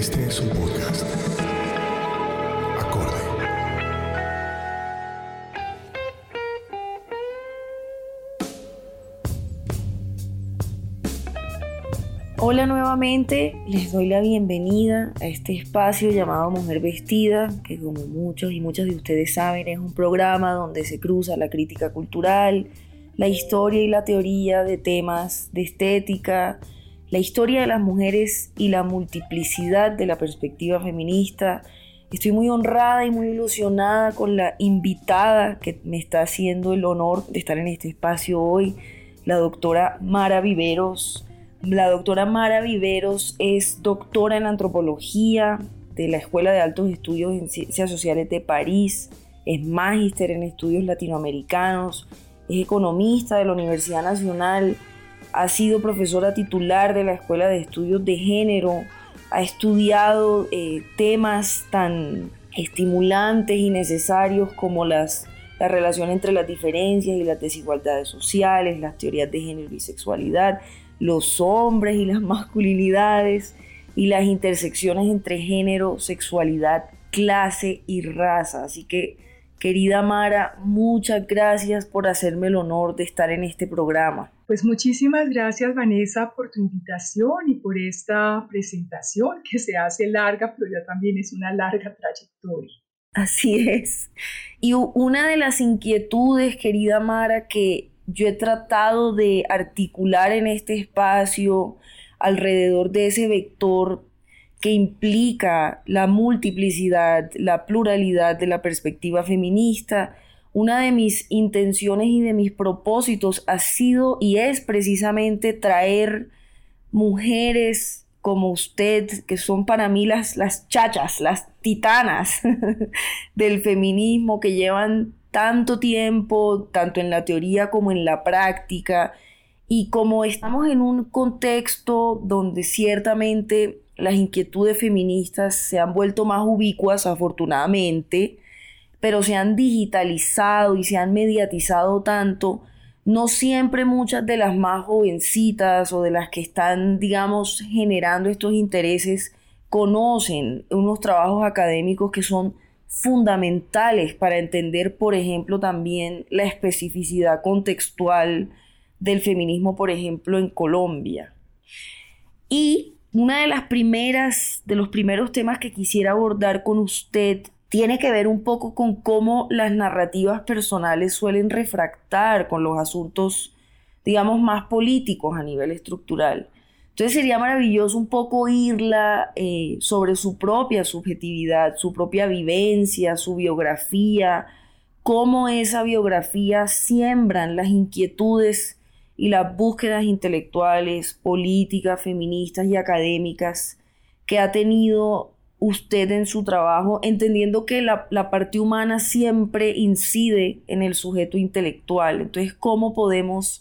Este es un podcast. Acorde. Hola nuevamente, les doy la bienvenida a este espacio llamado Mujer Vestida, que como muchos y muchas de ustedes saben es un programa donde se cruza la crítica cultural, la historia y la teoría de temas de estética, la historia de las mujeres y la multiplicidad de la perspectiva feminista. Estoy muy honrada y muy ilusionada con la invitada que me está haciendo el honor de estar en este espacio hoy, la doctora Mara Viveros. La doctora Mara Viveros es doctora en antropología de la Escuela de Altos Estudios en Ciencias Sociales de París, es magíster en estudios latinoamericanos, es economista de la Universidad Nacional ha sido profesora titular de la Escuela de Estudios de Género, ha estudiado eh, temas tan estimulantes y necesarios como las, la relación entre las diferencias y las desigualdades sociales, las teorías de género y sexualidad, los hombres y las masculinidades y las intersecciones entre género, sexualidad, clase y raza. Así que, querida Mara, muchas gracias por hacerme el honor de estar en este programa. Pues muchísimas gracias Vanessa por tu invitación y por esta presentación que se hace larga, pero ya también es una larga trayectoria. Así es. Y una de las inquietudes, querida Mara, que yo he tratado de articular en este espacio alrededor de ese vector que implica la multiplicidad, la pluralidad de la perspectiva feminista, una de mis intenciones y de mis propósitos ha sido y es precisamente traer mujeres como usted, que son para mí las, las chachas, las titanas del feminismo, que llevan tanto tiempo, tanto en la teoría como en la práctica, y como estamos en un contexto donde ciertamente las inquietudes feministas se han vuelto más ubicuas, afortunadamente, pero se han digitalizado y se han mediatizado tanto, no siempre muchas de las más jovencitas o de las que están, digamos, generando estos intereses conocen unos trabajos académicos que son fundamentales para entender, por ejemplo, también la especificidad contextual del feminismo, por ejemplo, en Colombia. Y una de las primeras, de los primeros temas que quisiera abordar con usted tiene que ver un poco con cómo las narrativas personales suelen refractar con los asuntos, digamos, más políticos a nivel estructural. Entonces sería maravilloso un poco oírla eh, sobre su propia subjetividad, su propia vivencia, su biografía, cómo esa biografía siembran las inquietudes y las búsquedas intelectuales, políticas, feministas y académicas que ha tenido usted en su trabajo, entendiendo que la, parte humana siempre incide en el sujeto intelectual. Entonces, ¿cómo podemos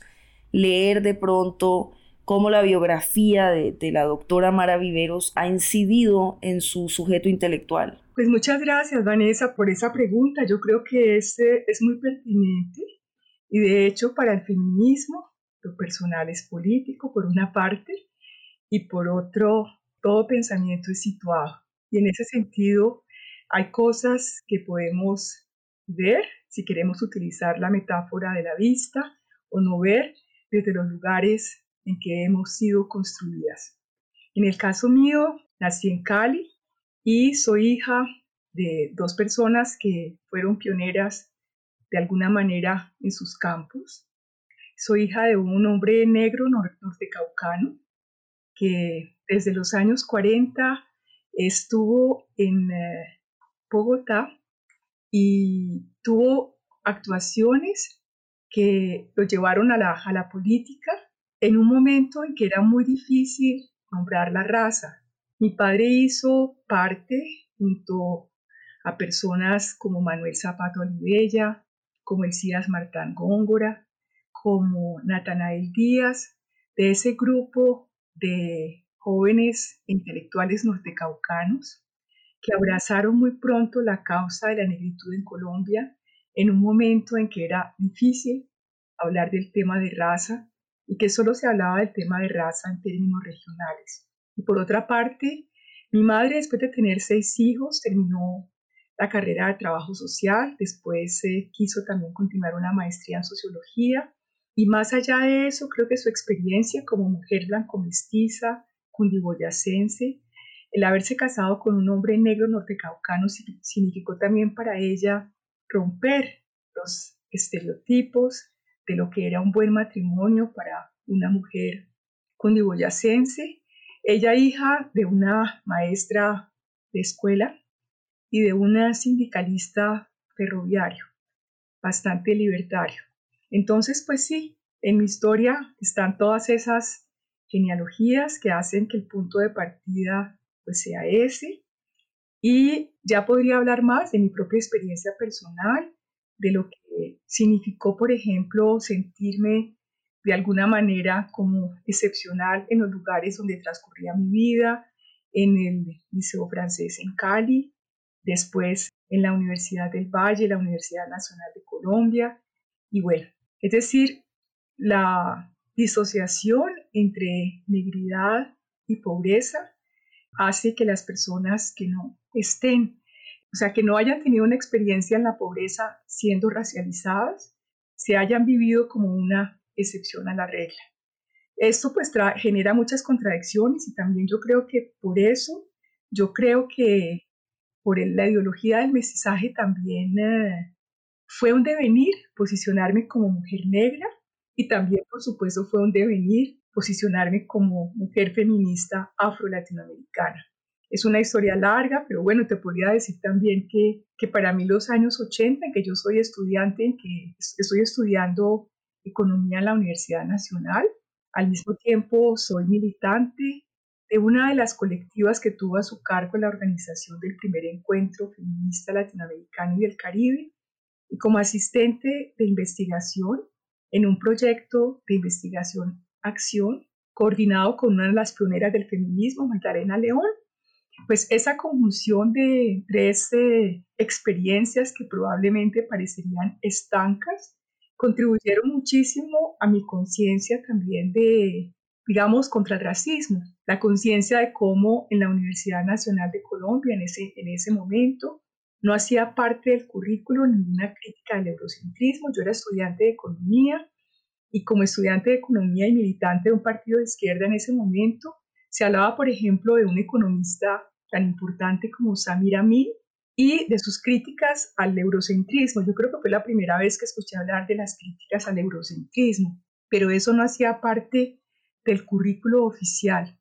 leer de pronto cómo la biografía de, la doctora Mara Viveros ha incidido en su sujeto intelectual? Pues muchas gracias, Vanessa, por esa pregunta. Yo creo que este es muy pertinente y de hecho para el feminismo lo personal es político por una parte y por otro todo pensamiento es situado. Y en ese sentido, hay cosas que podemos ver si queremos utilizar la metáfora de la vista o no ver desde los lugares en que hemos sido construidas. En el caso mío, nací en Cali y soy hija de dos personas que fueron pioneras de alguna manera en sus campos. Soy hija de un hombre negro nortecaucano que desde los años 40 estuvo en eh, Bogotá y tuvo actuaciones que lo llevaron a la, a la política en un momento en que era muy difícil nombrar la raza. Mi padre hizo parte junto a personas como Manuel Zapato Olivella, como Elías Martán Góngora, como Natanael Díaz, de ese grupo de jóvenes intelectuales nortecaucanos que abrazaron muy pronto la causa de la negritud en Colombia en un momento en que era difícil hablar del tema de raza y que solo se hablaba del tema de raza en términos regionales. Y por otra parte, mi madre, después de tener seis hijos, terminó la carrera de trabajo social, después eh, quiso también continuar una maestría en sociología y más allá de eso, creo que su experiencia como mujer blanco-mestiza, cundiboyacense, el haberse casado con un hombre negro nortecaucano significó también para ella romper los estereotipos de lo que era un buen matrimonio para una mujer cundiboyacense. Ella hija de una maestra de escuela y de una sindicalista ferroviario, bastante libertario. Entonces, pues sí, en mi historia están todas esas genealogías que hacen que el punto de partida pues sea ese. Y ya podría hablar más de mi propia experiencia personal, de lo que significó, por ejemplo, sentirme de alguna manera como excepcional en los lugares donde transcurría mi vida, en el Liceo Francés en Cali, después en la Universidad del Valle, la Universidad Nacional de Colombia, y bueno, es decir, la disociación entre negridad y pobreza hace que las personas que no estén, o sea, que no hayan tenido una experiencia en la pobreza siendo racializadas, se hayan vivido como una excepción a la regla. Esto pues genera muchas contradicciones y también yo creo que por eso, yo creo que por la ideología del mestizaje también eh, fue un devenir posicionarme como mujer negra y también, por supuesto, fue un devenir posicionarme como mujer feminista afro-latinoamericana. Es una historia larga, pero bueno, te podría decir también que, que para mí los años 80, en que yo soy estudiante, en que estoy estudiando economía en la Universidad Nacional, al mismo tiempo soy militante de una de las colectivas que tuvo a su cargo la organización del primer encuentro feminista latinoamericano y del Caribe, y como asistente de investigación en un proyecto de investigación acción coordinado con una de las pioneras del feminismo, Magdalena León. Pues esa conjunción de tres eh, experiencias que probablemente parecerían estancas contribuyeron muchísimo a mi conciencia también de, digamos, contra el racismo, la conciencia de cómo en la Universidad Nacional de Colombia en ese, en ese momento no hacía parte del currículo ninguna crítica del eurocentrismo. Yo era estudiante de economía y como estudiante de economía y militante de un partido de izquierda en ese momento, se hablaba, por ejemplo, de un economista tan importante como Samir Amin y de sus críticas al eurocentrismo. Yo creo que fue la primera vez que escuché hablar de las críticas al eurocentrismo, pero eso no hacía parte del currículo oficial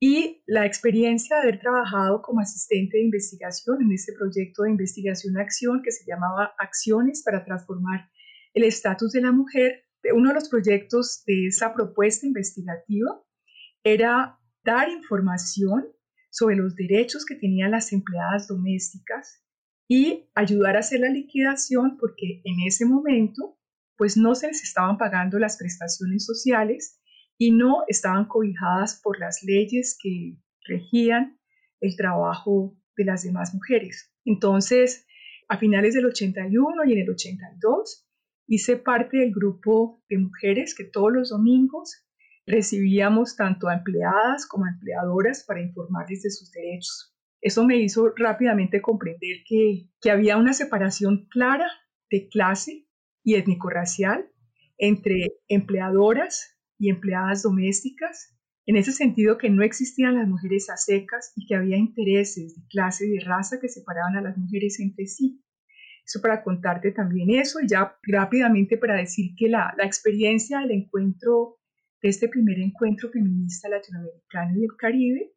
y la experiencia de haber trabajado como asistente de investigación en ese proyecto de investigación-acción que se llamaba Acciones para transformar el estatus de la mujer. Uno de los proyectos de esa propuesta investigativa era dar información sobre los derechos que tenían las empleadas domésticas y ayudar a hacer la liquidación porque en ese momento pues no se les estaban pagando las prestaciones sociales y no estaban cobijadas por las leyes que regían el trabajo de las demás mujeres. Entonces, a finales del 81 y en el 82, hice parte del grupo de mujeres que todos los domingos recibíamos tanto a empleadas como a empleadoras para informarles de sus derechos. Eso me hizo rápidamente comprender que, que había una separación clara de clase y étnico-racial entre empleadoras y empleadas domésticas, en ese sentido que no existían las mujeres a secas y que había intereses de clase y de raza que separaban a las mujeres entre sí. Eso para contarte también eso y ya rápidamente para decir que la, la experiencia del encuentro, de este primer encuentro feminista latinoamericano y del Caribe,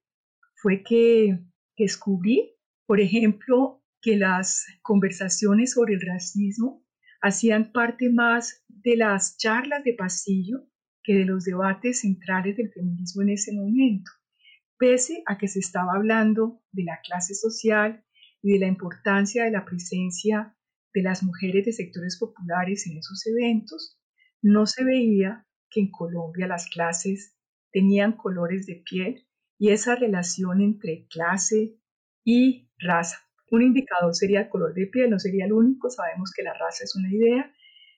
fue que descubrí, por ejemplo, que las conversaciones sobre el racismo hacían parte más de las charlas de pasillo que de los debates centrales del feminismo en ese momento, pese a que se estaba hablando de la clase social y de la importancia de la presencia de las mujeres de sectores populares en esos eventos, no se veía que en Colombia las clases tenían colores de piel y esa relación entre clase y raza. Un indicador sería el color de piel, no sería el único, sabemos que la raza es una idea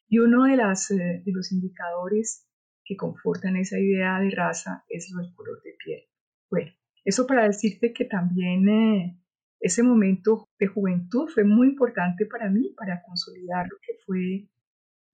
y uno de, eh, de los indicadores que confortan esa idea de raza es lo del color de piel. Bueno, eso para decirte que también eh, ese momento de juventud fue muy importante para mí, para consolidar lo que fue,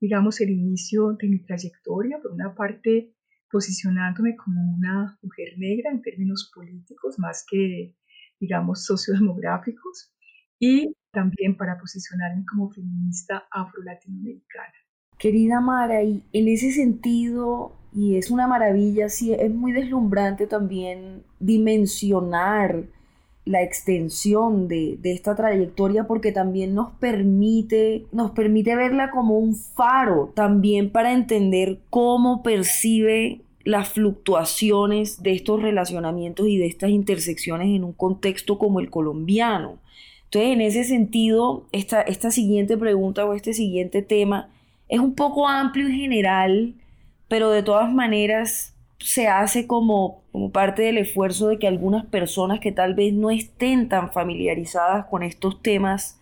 digamos, el inicio de mi trayectoria. Por una parte, posicionándome como una mujer negra en términos políticos más que, digamos, sociodemográficos y también para posicionarme como feminista afro-latinoamericana. Querida Mara, y en ese sentido, y es una maravilla, sí, es muy deslumbrante también dimensionar la extensión de, de, esta trayectoria porque también nos permite, nos permite verla como un faro también para entender cómo percibe las fluctuaciones de estos relacionamientos y de estas intersecciones en un contexto como el colombiano. Entonces, en ese sentido, esta, esta siguiente pregunta o este siguiente tema es un poco amplio y general, pero de todas maneras se hace como, como parte del esfuerzo de que algunas personas que tal vez no estén tan familiarizadas con estos temas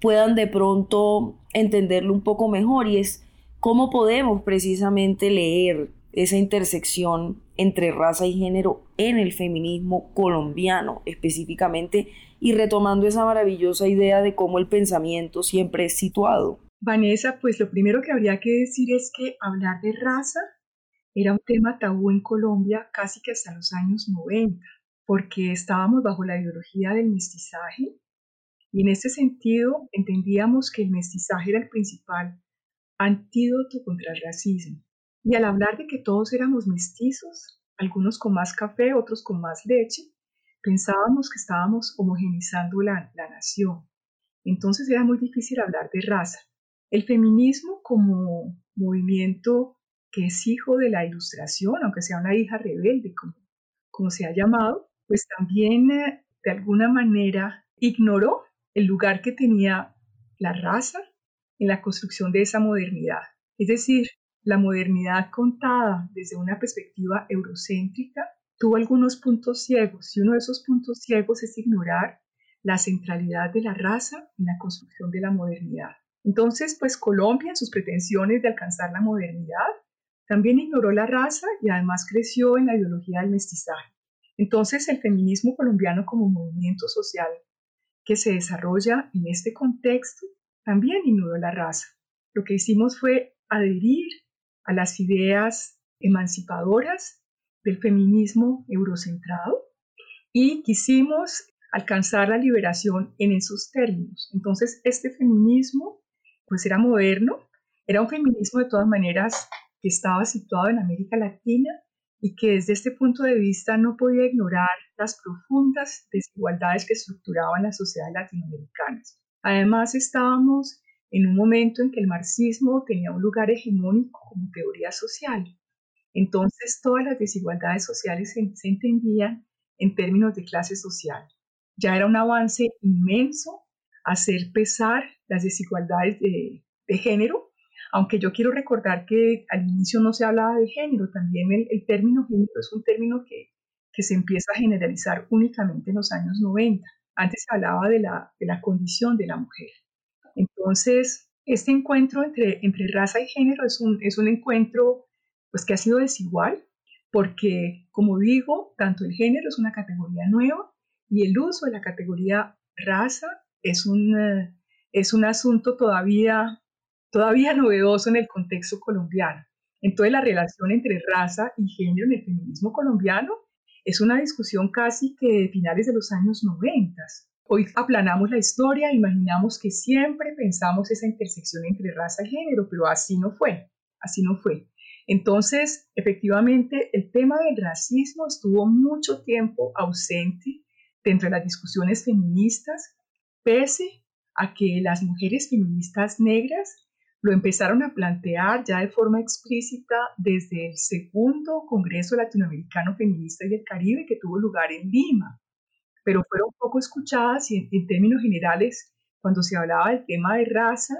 puedan de pronto entenderlo un poco mejor y es cómo podemos precisamente leer esa intersección entre raza y género en el feminismo colombiano específicamente y retomando esa maravillosa idea de cómo el pensamiento siempre es situado. Vanessa, pues lo primero que habría que decir es que hablar de raza era un tema tabú en Colombia casi que hasta los años 90, porque estábamos bajo la ideología del mestizaje y en ese sentido entendíamos que el mestizaje era el principal antídoto contra el racismo. Y al hablar de que todos éramos mestizos, algunos con más café, otros con más leche, pensábamos que estábamos homogenizando la, la nación. Entonces era muy difícil hablar de raza. El feminismo como movimiento que es hijo de la ilustración, aunque sea una hija rebelde, como, se ha llamado, pues también eh, de alguna manera ignoró el lugar que tenía la raza en la construcción de esa modernidad. Es decir, la modernidad contada desde una perspectiva eurocéntrica tuvo algunos puntos ciegos y uno de esos puntos ciegos es ignorar la centralidad de la raza en la construcción de la modernidad. Entonces, pues Colombia en sus pretensiones de alcanzar la modernidad también ignoró la raza y además creció en la ideología del mestizaje. Entonces el feminismo colombiano como movimiento social que se desarrolla en este contexto también ignoró la raza. Lo que hicimos fue adherir a las ideas emancipadoras del feminismo eurocentrado y quisimos alcanzar la liberación en esos términos. Entonces este feminismo pues era moderno, era un feminismo de todas maneras que estaba situado en América Latina y que desde este punto de vista no podía ignorar las profundas desigualdades que estructuraban las sociedades latinoamericanas. Además, estábamos en un momento en que el marxismo tenía un lugar hegemónico como teoría social. Entonces, todas las desigualdades sociales se, entendían en términos de clase social. Ya era un avance inmenso hacer pesar las desigualdades de, género aunque yo quiero recordar que al inicio no se hablaba de género, también el, término género es un término que, que, se empieza a generalizar únicamente en los años 90. Antes se hablaba de la, de la condición de la mujer. Entonces, este encuentro entre, entre raza y género es un, es un encuentro pues, que ha sido desigual, porque, como digo, tanto el género es una categoría nueva y el uso de la categoría raza es un, es un asunto todavía todavía novedoso en el contexto colombiano. Entonces la relación entre raza y género en el feminismo colombiano es una discusión casi que de finales de los años 90. Hoy aplanamos la historia, imaginamos que siempre pensamos esa intersección entre raza y género, pero así no fue, así no fue. Entonces, efectivamente, el tema del racismo estuvo mucho tiempo ausente dentro de las discusiones feministas, pese a que las mujeres feministas negras lo empezaron a plantear ya de forma explícita desde el segundo Congreso Latinoamericano Feminista y del Caribe que tuvo lugar en Lima, pero fueron poco escuchadas y en, términos generales, cuando se hablaba del tema de raza,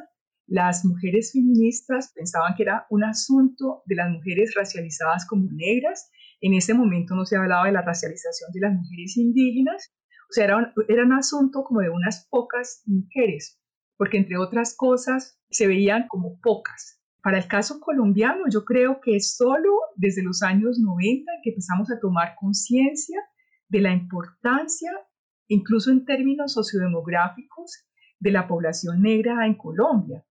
las mujeres feministas pensaban que era un asunto de las mujeres racializadas como negras. En ese momento no se hablaba de la racialización de las mujeres indígenas. O sea, era un asunto como de unas pocas mujeres, porque entre otras cosas se veían como pocas. Para el caso colombiano, yo creo que solo desde los años 90 que empezamos a tomar conciencia de la importancia, incluso en términos sociodemográficos, de la población negra en Colombia.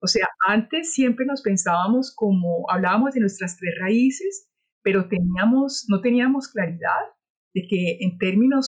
O sea, antes siempre nos pensábamos como, hablábamos de nuestras tres raíces, pero teníamos, no teníamos claridad de que en términos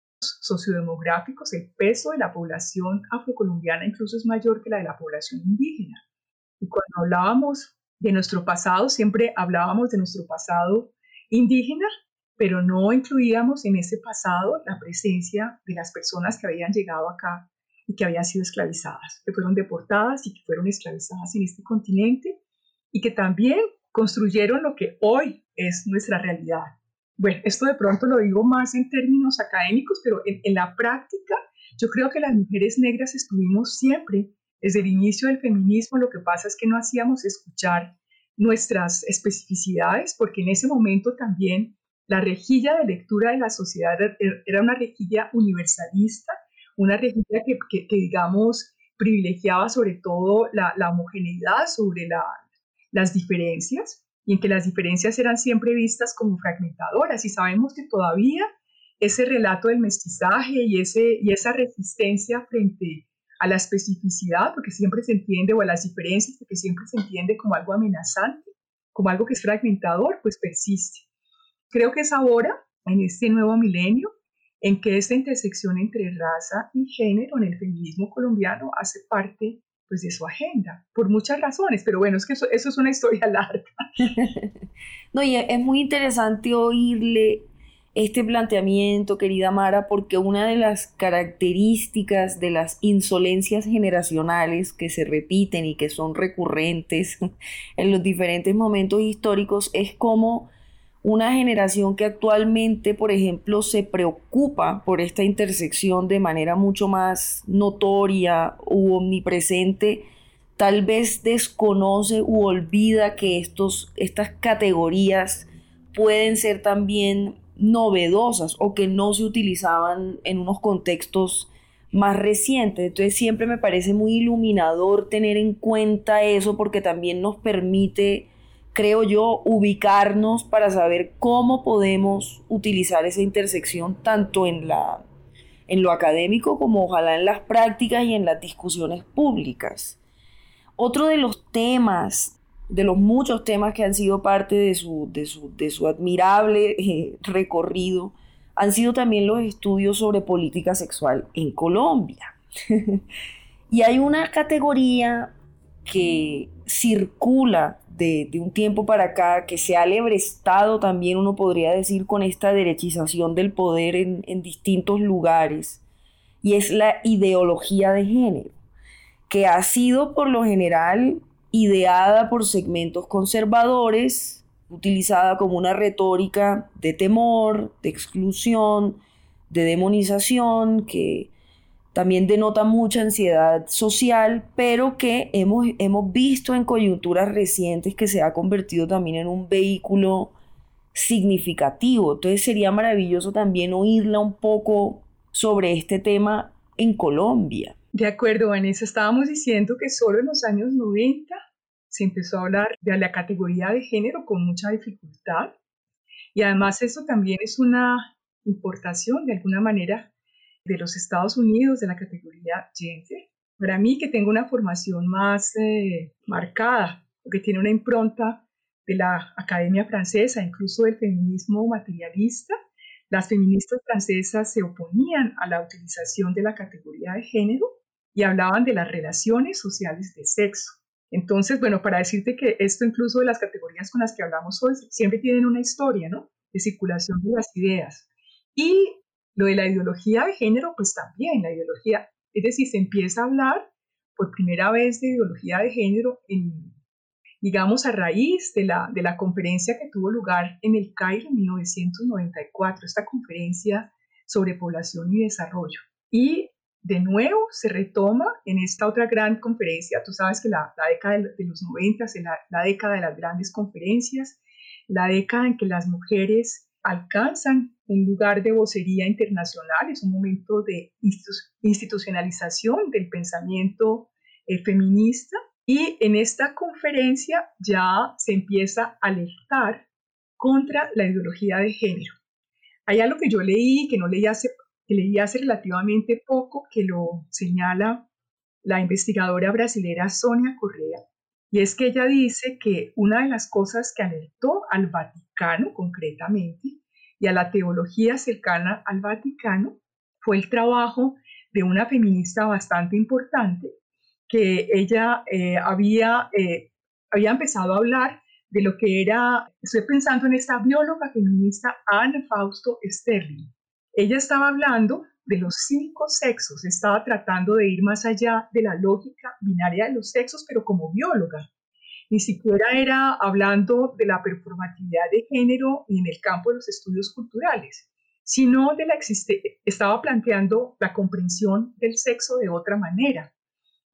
Sociodemográficos, el peso de la población afrocolombiana incluso es mayor que la de la población indígena. Y cuando hablábamos de nuestro pasado, siempre hablábamos de nuestro pasado indígena, pero no incluíamos en ese pasado la presencia de las personas que habían llegado acá y que habían sido esclavizadas, que fueron deportadas y que fueron esclavizadas en este continente y que también construyeron lo que hoy es nuestra realidad. Bueno, esto de pronto lo digo más en términos académicos, pero en, la práctica yo creo que las mujeres negras estuvimos siempre, desde el inicio del feminismo, lo que pasa es que no hacíamos escuchar nuestras especificidades, porque en ese momento también la rejilla de lectura de la sociedad era una rejilla universalista una rejilla que, digamos, privilegiaba sobre todo la, homogeneidad sobre las diferencias y en que las diferencias eran siempre vistas como fragmentadoras y sabemos que todavía ese relato del mestizaje y, ese, y esa resistencia frente a la especificidad, porque siempre se entiende, o a las diferencias, porque siempre se entiende como algo amenazante, como algo que es fragmentador, pues persiste. Creo que es ahora, en este nuevo milenio, en que esta intersección entre raza y género en el feminismo colombiano hace parte pues, de su agenda, por muchas razones, pero bueno, es que eso, eso es una historia larga. no, y es muy interesante oírle este planteamiento, querida Mara, porque una de las características de las insolencias generacionales que se repiten y que son recurrentes en los diferentes momentos históricos es como una generación que actualmente, por ejemplo, se preocupa por esta intersección de manera mucho más notoria u omnipresente, tal vez desconoce u olvida que estos, estas categorías pueden ser también novedosas o que no se utilizaban en unos contextos más recientes. Entonces siempre me parece muy iluminador tener en cuenta eso porque también nos permite creo yo, ubicarnos para saber cómo podemos utilizar esa intersección tanto en, la, en lo académico como ojalá en las prácticas y en las discusiones públicas. Otro de los temas, de los muchos temas que han sido parte de su, de su, admirable eh, recorrido, han sido también los estudios sobre política sexual en Colombia. y hay una categoría que circula de, un tiempo para acá, que se ha lebrestado también, uno podría decir, con esta derechización del poder en, en distintos lugares, y es la ideología de género, que ha sido por lo general ideada por segmentos conservadores, utilizada como una retórica de temor, de exclusión, de demonización, que también denota mucha ansiedad social, pero que hemos, hemos visto en coyunturas recientes que se ha convertido también en un vehículo significativo. Entonces sería maravilloso también oírla un poco sobre este tema en Colombia. De acuerdo, Vanessa, estábamos diciendo que solo en los años 90 se empezó a hablar de la categoría de género con mucha dificultad y además eso también es una importación de alguna manera de los Estados Unidos de la categoría gender. Para mí que tengo una formación más eh, marcada, que tiene una impronta de la Academia Francesa, incluso del feminismo materialista, las feministas francesas se oponían a la utilización de la categoría de género y hablaban de las relaciones sociales de sexo. Entonces, bueno, para decirte que esto incluso de las categorías con las que hablamos hoy siempre tienen una historia, ¿no? De circulación de las ideas. Y lo de la ideología de género, pues también la ideología, es decir, se empieza a hablar por primera vez de ideología de género en, digamos, a raíz de la, de la conferencia que tuvo lugar en el Cairo en 1994, esta conferencia sobre población y desarrollo. Y de nuevo se retoma en esta otra gran conferencia. Tú sabes que la, década de, los 90 es la, la, década de las grandes conferencias, la década en que las mujeres alcanzan un lugar de vocería internacional, es un momento de institucionalización del pensamiento eh, feminista y en esta conferencia ya se empieza a alertar contra la ideología de género. Hay algo que yo leí, que no leí hace que leí hace relativamente poco, que lo señala la investigadora brasilera Sonia Correa, y es que ella dice que una de las cosas que alertó al Vaticano concretamente y a la teología cercana al Vaticano fue el trabajo de una feminista bastante importante, que ella eh, había, eh, había empezado a hablar de lo que era, estoy pensando en esta bióloga feminista Anne Fausto Sterling, ella estaba hablando de los cinco sexos, estaba tratando de ir más allá de la lógica binaria de los sexos, pero como bióloga. Ni siquiera era hablando de la performatividad de género ni en el campo de los estudios culturales, sino de la estaba planteando la comprensión del sexo de otra manera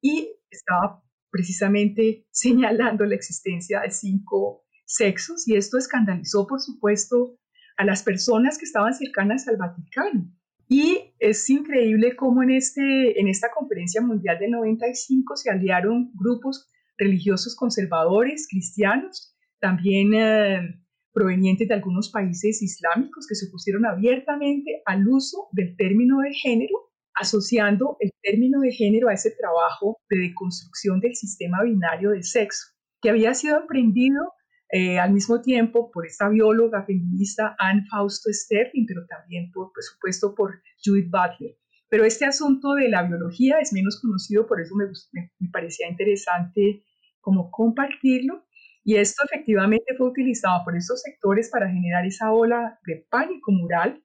y estaba precisamente señalando la existencia de cinco sexos y esto escandalizó, por supuesto, a las personas que estaban cercanas al Vaticano. Y es increíble cómo en, este, en esta conferencia mundial del 95 se aliaron grupos religiosos conservadores, cristianos, también eh, provenientes de algunos países islámicos que se opusieron abiertamente al uso del término de género, asociando el término de género a ese trabajo de deconstrucción del sistema binario de sexo, que había sido emprendido eh, al mismo tiempo por esta bióloga feminista Anne Fausto Sterling, pero también, por, supuesto, por Judith Butler. Pero este asunto de la biología es menos conocido, por eso me, me, parecía interesante como compartirlo. Y esto efectivamente fue utilizado por estos sectores para generar esa ola de pánico moral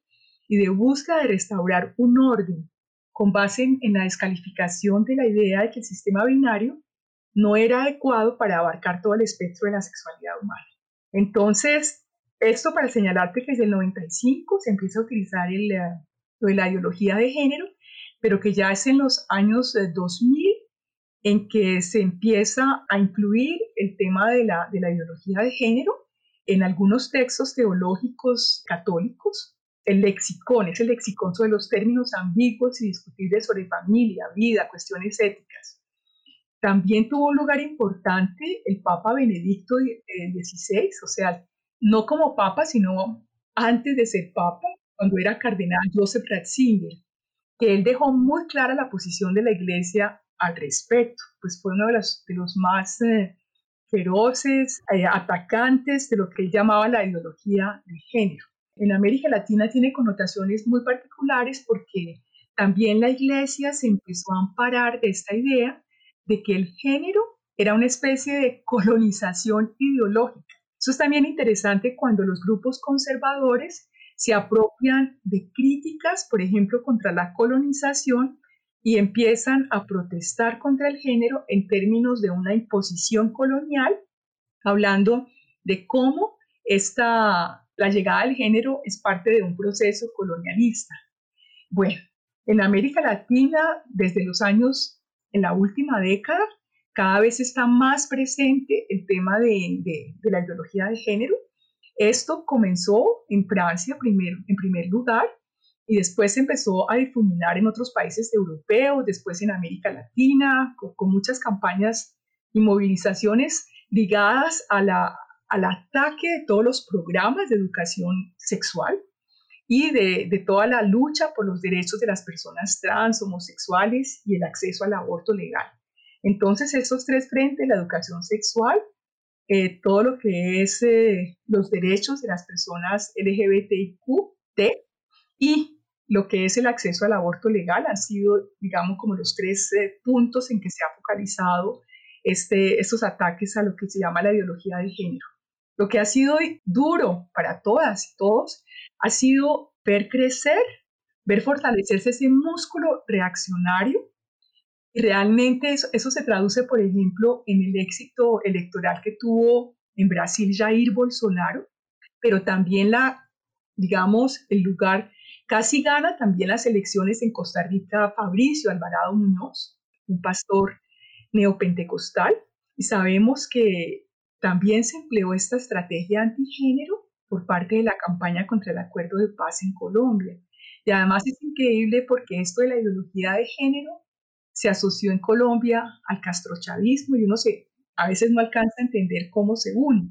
y de búsqueda de restaurar un orden con base en la descalificación de la idea de que el sistema binario no era adecuado para abarcar todo el espectro de la sexualidad humana. Entonces, esto para señalarte que desde el 95 se empieza a utilizar el, lo de la ideología de género, pero que ya es en los años 2000 eh, en que se empieza a incluir el tema de la, de la ideología de género en algunos textos teológicos católicos. El lexicón es el lexicón sobre los términos ambiguos y discutibles sobre familia, vida, cuestiones éticas. También tuvo un lugar importante el Papa Benedicto XVI, o sea, no como Papa, sino antes de ser Papa, cuando era cardenal Joseph Ratzinger, que él dejó muy clara la posición de la Iglesia al respecto, pues fue uno de los, más eh, feroces eh, atacantes de lo que él llamaba la ideología de género. En América Latina tiene connotaciones muy particulares porque también la Iglesia se empezó a amparar de esta idea de que el género era una especie de colonización ideológica. Eso es también interesante cuando los grupos conservadores se apropian de críticas, por ejemplo, contra la colonización y empiezan a protestar contra el género en términos de una imposición colonial, hablando de cómo esta, la llegada del género es parte de un proceso colonialista. Bueno, En América Latina, desde los años, en la última década, cada vez está más presente el tema de, de, la ideología de género. Esto comenzó en Francia primero, en primer lugar y después se empezó a difuminar en otros países europeos, después en América Latina, con, muchas campañas y movilizaciones ligadas a la, al ataque de todos los programas de educación sexual y de, de, toda la lucha por los derechos de las personas trans, homosexuales y el acceso al aborto legal. Entonces, esos tres frentes, la educación sexual, eh, todo lo que es eh, los derechos de las personas LGBTIQ, y lo que es el acceso al aborto legal han sido, digamos, como los tres eh, puntos en que se ha focalizado este, estos ataques a lo que se llama la ideología de género. Lo que ha sido duro para todas y todos ha sido ver crecer, ver fortalecerse ese músculo reaccionario y realmente eso, eso se traduce, por ejemplo, en el éxito electoral que tuvo en Brasil Jair Bolsonaro, pero también la, digamos, el lugar, casi gana también las elecciones en Costa Rica Fabricio Alvarado Muñoz, un pastor neopentecostal, y sabemos que también se empleó esta estrategia antigénero por parte de la campaña contra el acuerdo de paz en Colombia. Y además es increíble porque esto de la ideología de género se asoció en Colombia al castrochavismo y uno se, a veces no alcanza a entender cómo se une.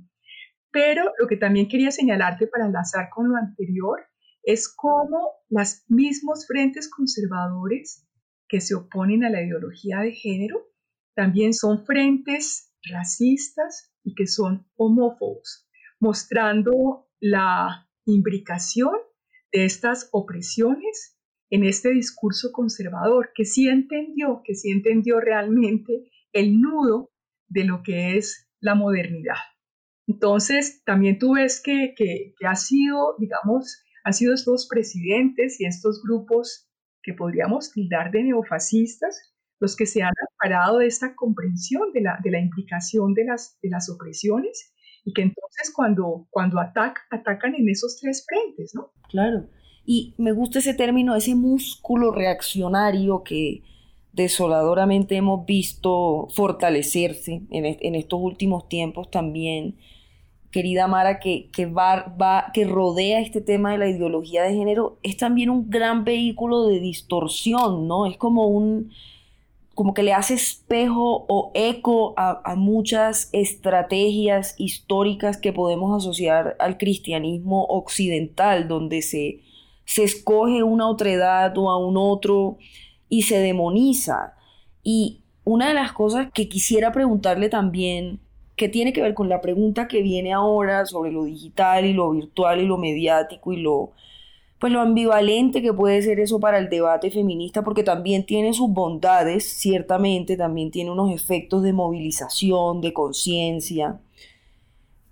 Pero lo que también quería señalarte para enlazar con lo anterior es cómo los mismos frentes conservadores que se oponen a la ideología de género también son frentes racistas y que son homófobos, mostrando la imbricación de estas opresiones en este discurso conservador, que sí entendió, que sí entendió realmente el nudo de lo que es la modernidad. Entonces, también tú ves que, que, ha sido, digamos, han sido estos presidentes y estos grupos que podríamos tildar de neofascistas los que se han parado de esta comprensión de la, de la implicación de las, de las opresiones y que entonces cuando, cuando atacan en esos tres frentes, ¿no? Claro. Y me gusta ese término, ese músculo reaccionario que desoladoramente hemos visto fortalecerse en, estos últimos tiempos también. Querida Mara, que, que, va, va, que rodea este tema de la ideología de género, es también un gran vehículo de distorsión, ¿no? Es como un, como que le hace espejo o eco a, a, muchas estrategias históricas que podemos asociar al cristianismo occidental, donde se se escoge una otredad o a un otro y se demoniza. Y una de las cosas que quisiera preguntarle también, que tiene que ver con la pregunta que viene ahora sobre lo digital y lo virtual y lo mediático y lo pues lo ambivalente que puede ser eso para el debate feminista, porque también tiene sus bondades, ciertamente, también tiene unos efectos de movilización, de conciencia.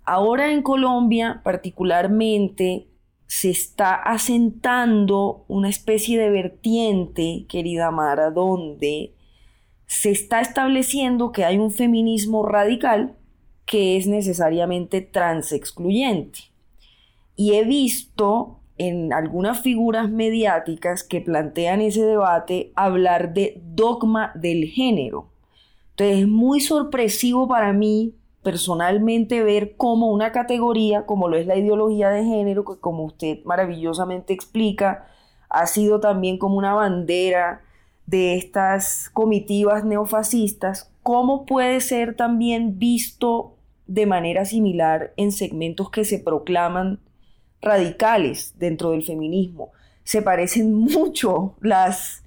Ahora en Colombia, particularmente, se está asentando una especie de vertiente, querida Mara, donde se está estableciendo que hay un feminismo radical que es necesariamente transexcluyente. Y he visto en algunas figuras mediáticas que plantean ese debate hablar de dogma del género. Entonces es muy sorpresivo para mí personalmente ver cómo una categoría, como lo es la ideología de género, que como usted maravillosamente explica, ha sido también como una bandera de estas comitivas neofascistas, cómo puede ser también visto de manera similar en segmentos que se proclaman radicales dentro del feminismo. Se parecen mucho las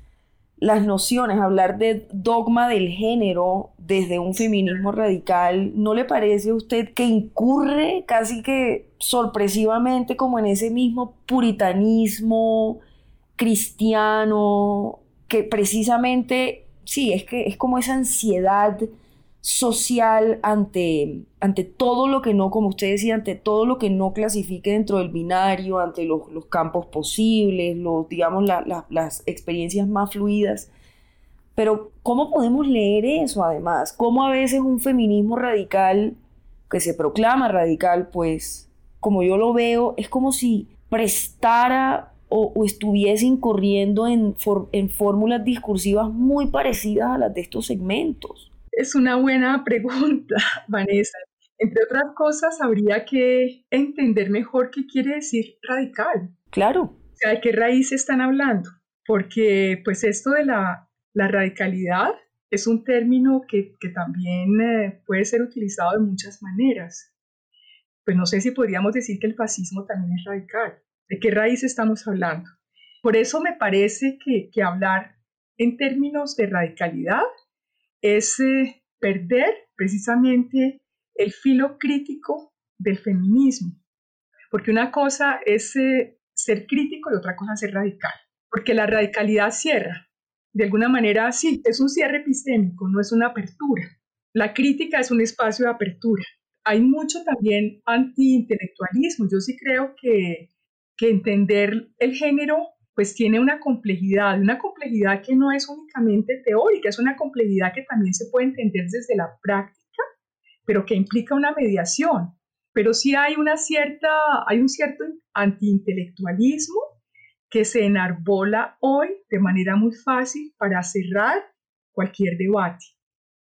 las nociones, hablar de dogma del género desde un feminismo radical, ¿no le parece a usted que incurre casi que sorpresivamente como en ese mismo puritanismo cristiano que precisamente, sí, es que es como esa ansiedad social ante, ante todo lo que no, como usted decía, ante todo lo que no clasifique dentro del binario, ante los, campos posibles, los, digamos, las experiencias más fluidas. Pero ¿cómo podemos leer eso además? ¿Cómo a veces un feminismo radical, que se proclama radical, pues como yo lo veo, es como si prestara o, estuviese incurriendo en, en fórmulas discursivas muy parecidas a las de estos segmentos? Es una buena pregunta, Vanessa. Entre otras cosas, habría que entender mejor qué quiere decir radical. Claro. O sea, ¿de qué raíz están hablando? Porque pues esto de la, la radicalidad es un término que, que también eh, puede ser utilizado de muchas maneras. Pues no sé si podríamos decir que el fascismo también es radical. ¿De qué raíz estamos hablando? Por eso me parece que, que hablar en términos de radicalidad es eh, perder precisamente el filo crítico del feminismo. Porque una cosa es eh, ser crítico y otra cosa es ser radical. Porque la radicalidad cierra. De alguna manera, sí, es un cierre epistémico, no es una apertura. La crítica es un espacio de apertura. Hay mucho también antiintelectualismo. Yo sí creo que, que entender el género pues tiene una complejidad, una complejidad que no es únicamente teórica, es una complejidad que también se puede entender desde la práctica, pero que implica una mediación. Pero sí hay, una cierta, hay un cierto antiintelectualismo que se enarbola hoy de manera muy fácil para cerrar cualquier debate.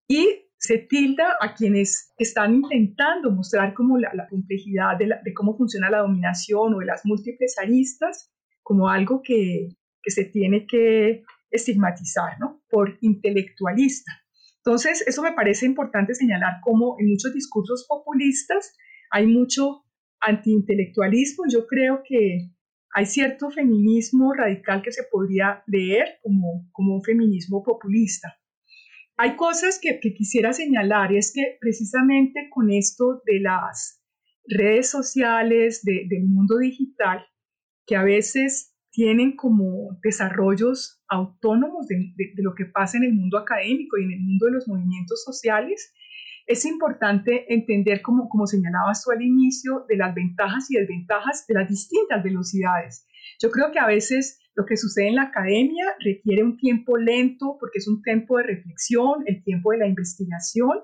Y se tilda a quienes están intentando mostrar como la, complejidad de, de, cómo funciona la dominación o de las múltiples aristas como algo que, se tiene que estigmatizar, ¿no? Por intelectualista. Entonces, eso me parece importante señalar como en muchos discursos populistas hay mucho antiintelectualismo. Yo creo que hay cierto feminismo radical que se podría leer como, como un feminismo populista. Hay cosas que, quisiera señalar y es que precisamente con esto de las redes sociales, del mundo digital, que a veces tienen como desarrollos autónomos de, lo que pasa en el mundo académico y en el mundo de los movimientos sociales, es importante entender, como, como señalabas tú al inicio, de las ventajas y desventajas de las distintas velocidades. Yo creo que a veces lo que sucede en la academia requiere un tiempo lento porque es un tiempo de reflexión, el tiempo de la investigación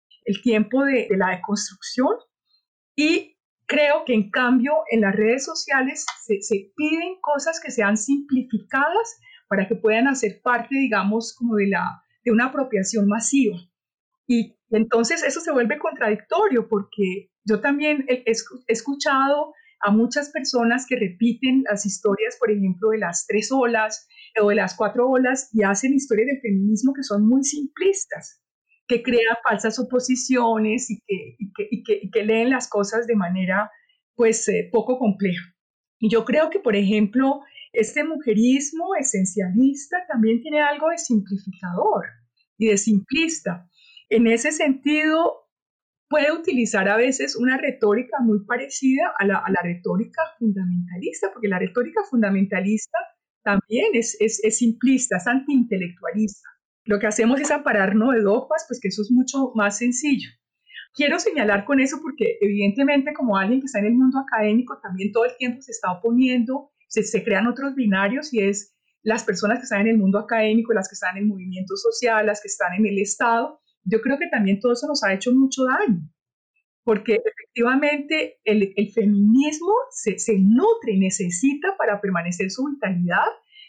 El tiempo de, la deconstrucción y creo que en cambio en las redes sociales se, se, piden cosas que sean simplificadas para que puedan hacer parte, digamos, como de, la, de una apropiación masiva. Y entonces eso se vuelve contradictorio porque yo también he, he escuchado a muchas personas que repiten las historias, por ejemplo, de las tres olas o de las cuatro olas y hacen historias del feminismo que son muy simplistas, que crean falsas oposiciones y que, que, leen las cosas de manera pues eh, poco compleja. Y yo creo que, por ejemplo, este mujerismo esencialista también tiene algo de simplificador y de simplista. En ese sentido, puede utilizar a veces una retórica muy parecida a la, retórica fundamentalista, porque la retórica fundamentalista también es, es, simplista, es antiintelectualista. Lo que hacemos es ampararnos de dogmas, pues que eso es mucho más sencillo. Quiero señalar con eso porque evidentemente como alguien que está en el mundo académico también todo el tiempo se está oponiendo, se, crean otros binarios y es las personas que están en el mundo académico, las que están en el movimiento social, las que están en el Estado, yo creo que también todo eso nos ha hecho mucho daño, porque efectivamente el, el feminismo se, se nutre y necesita para permanecer su vitalidad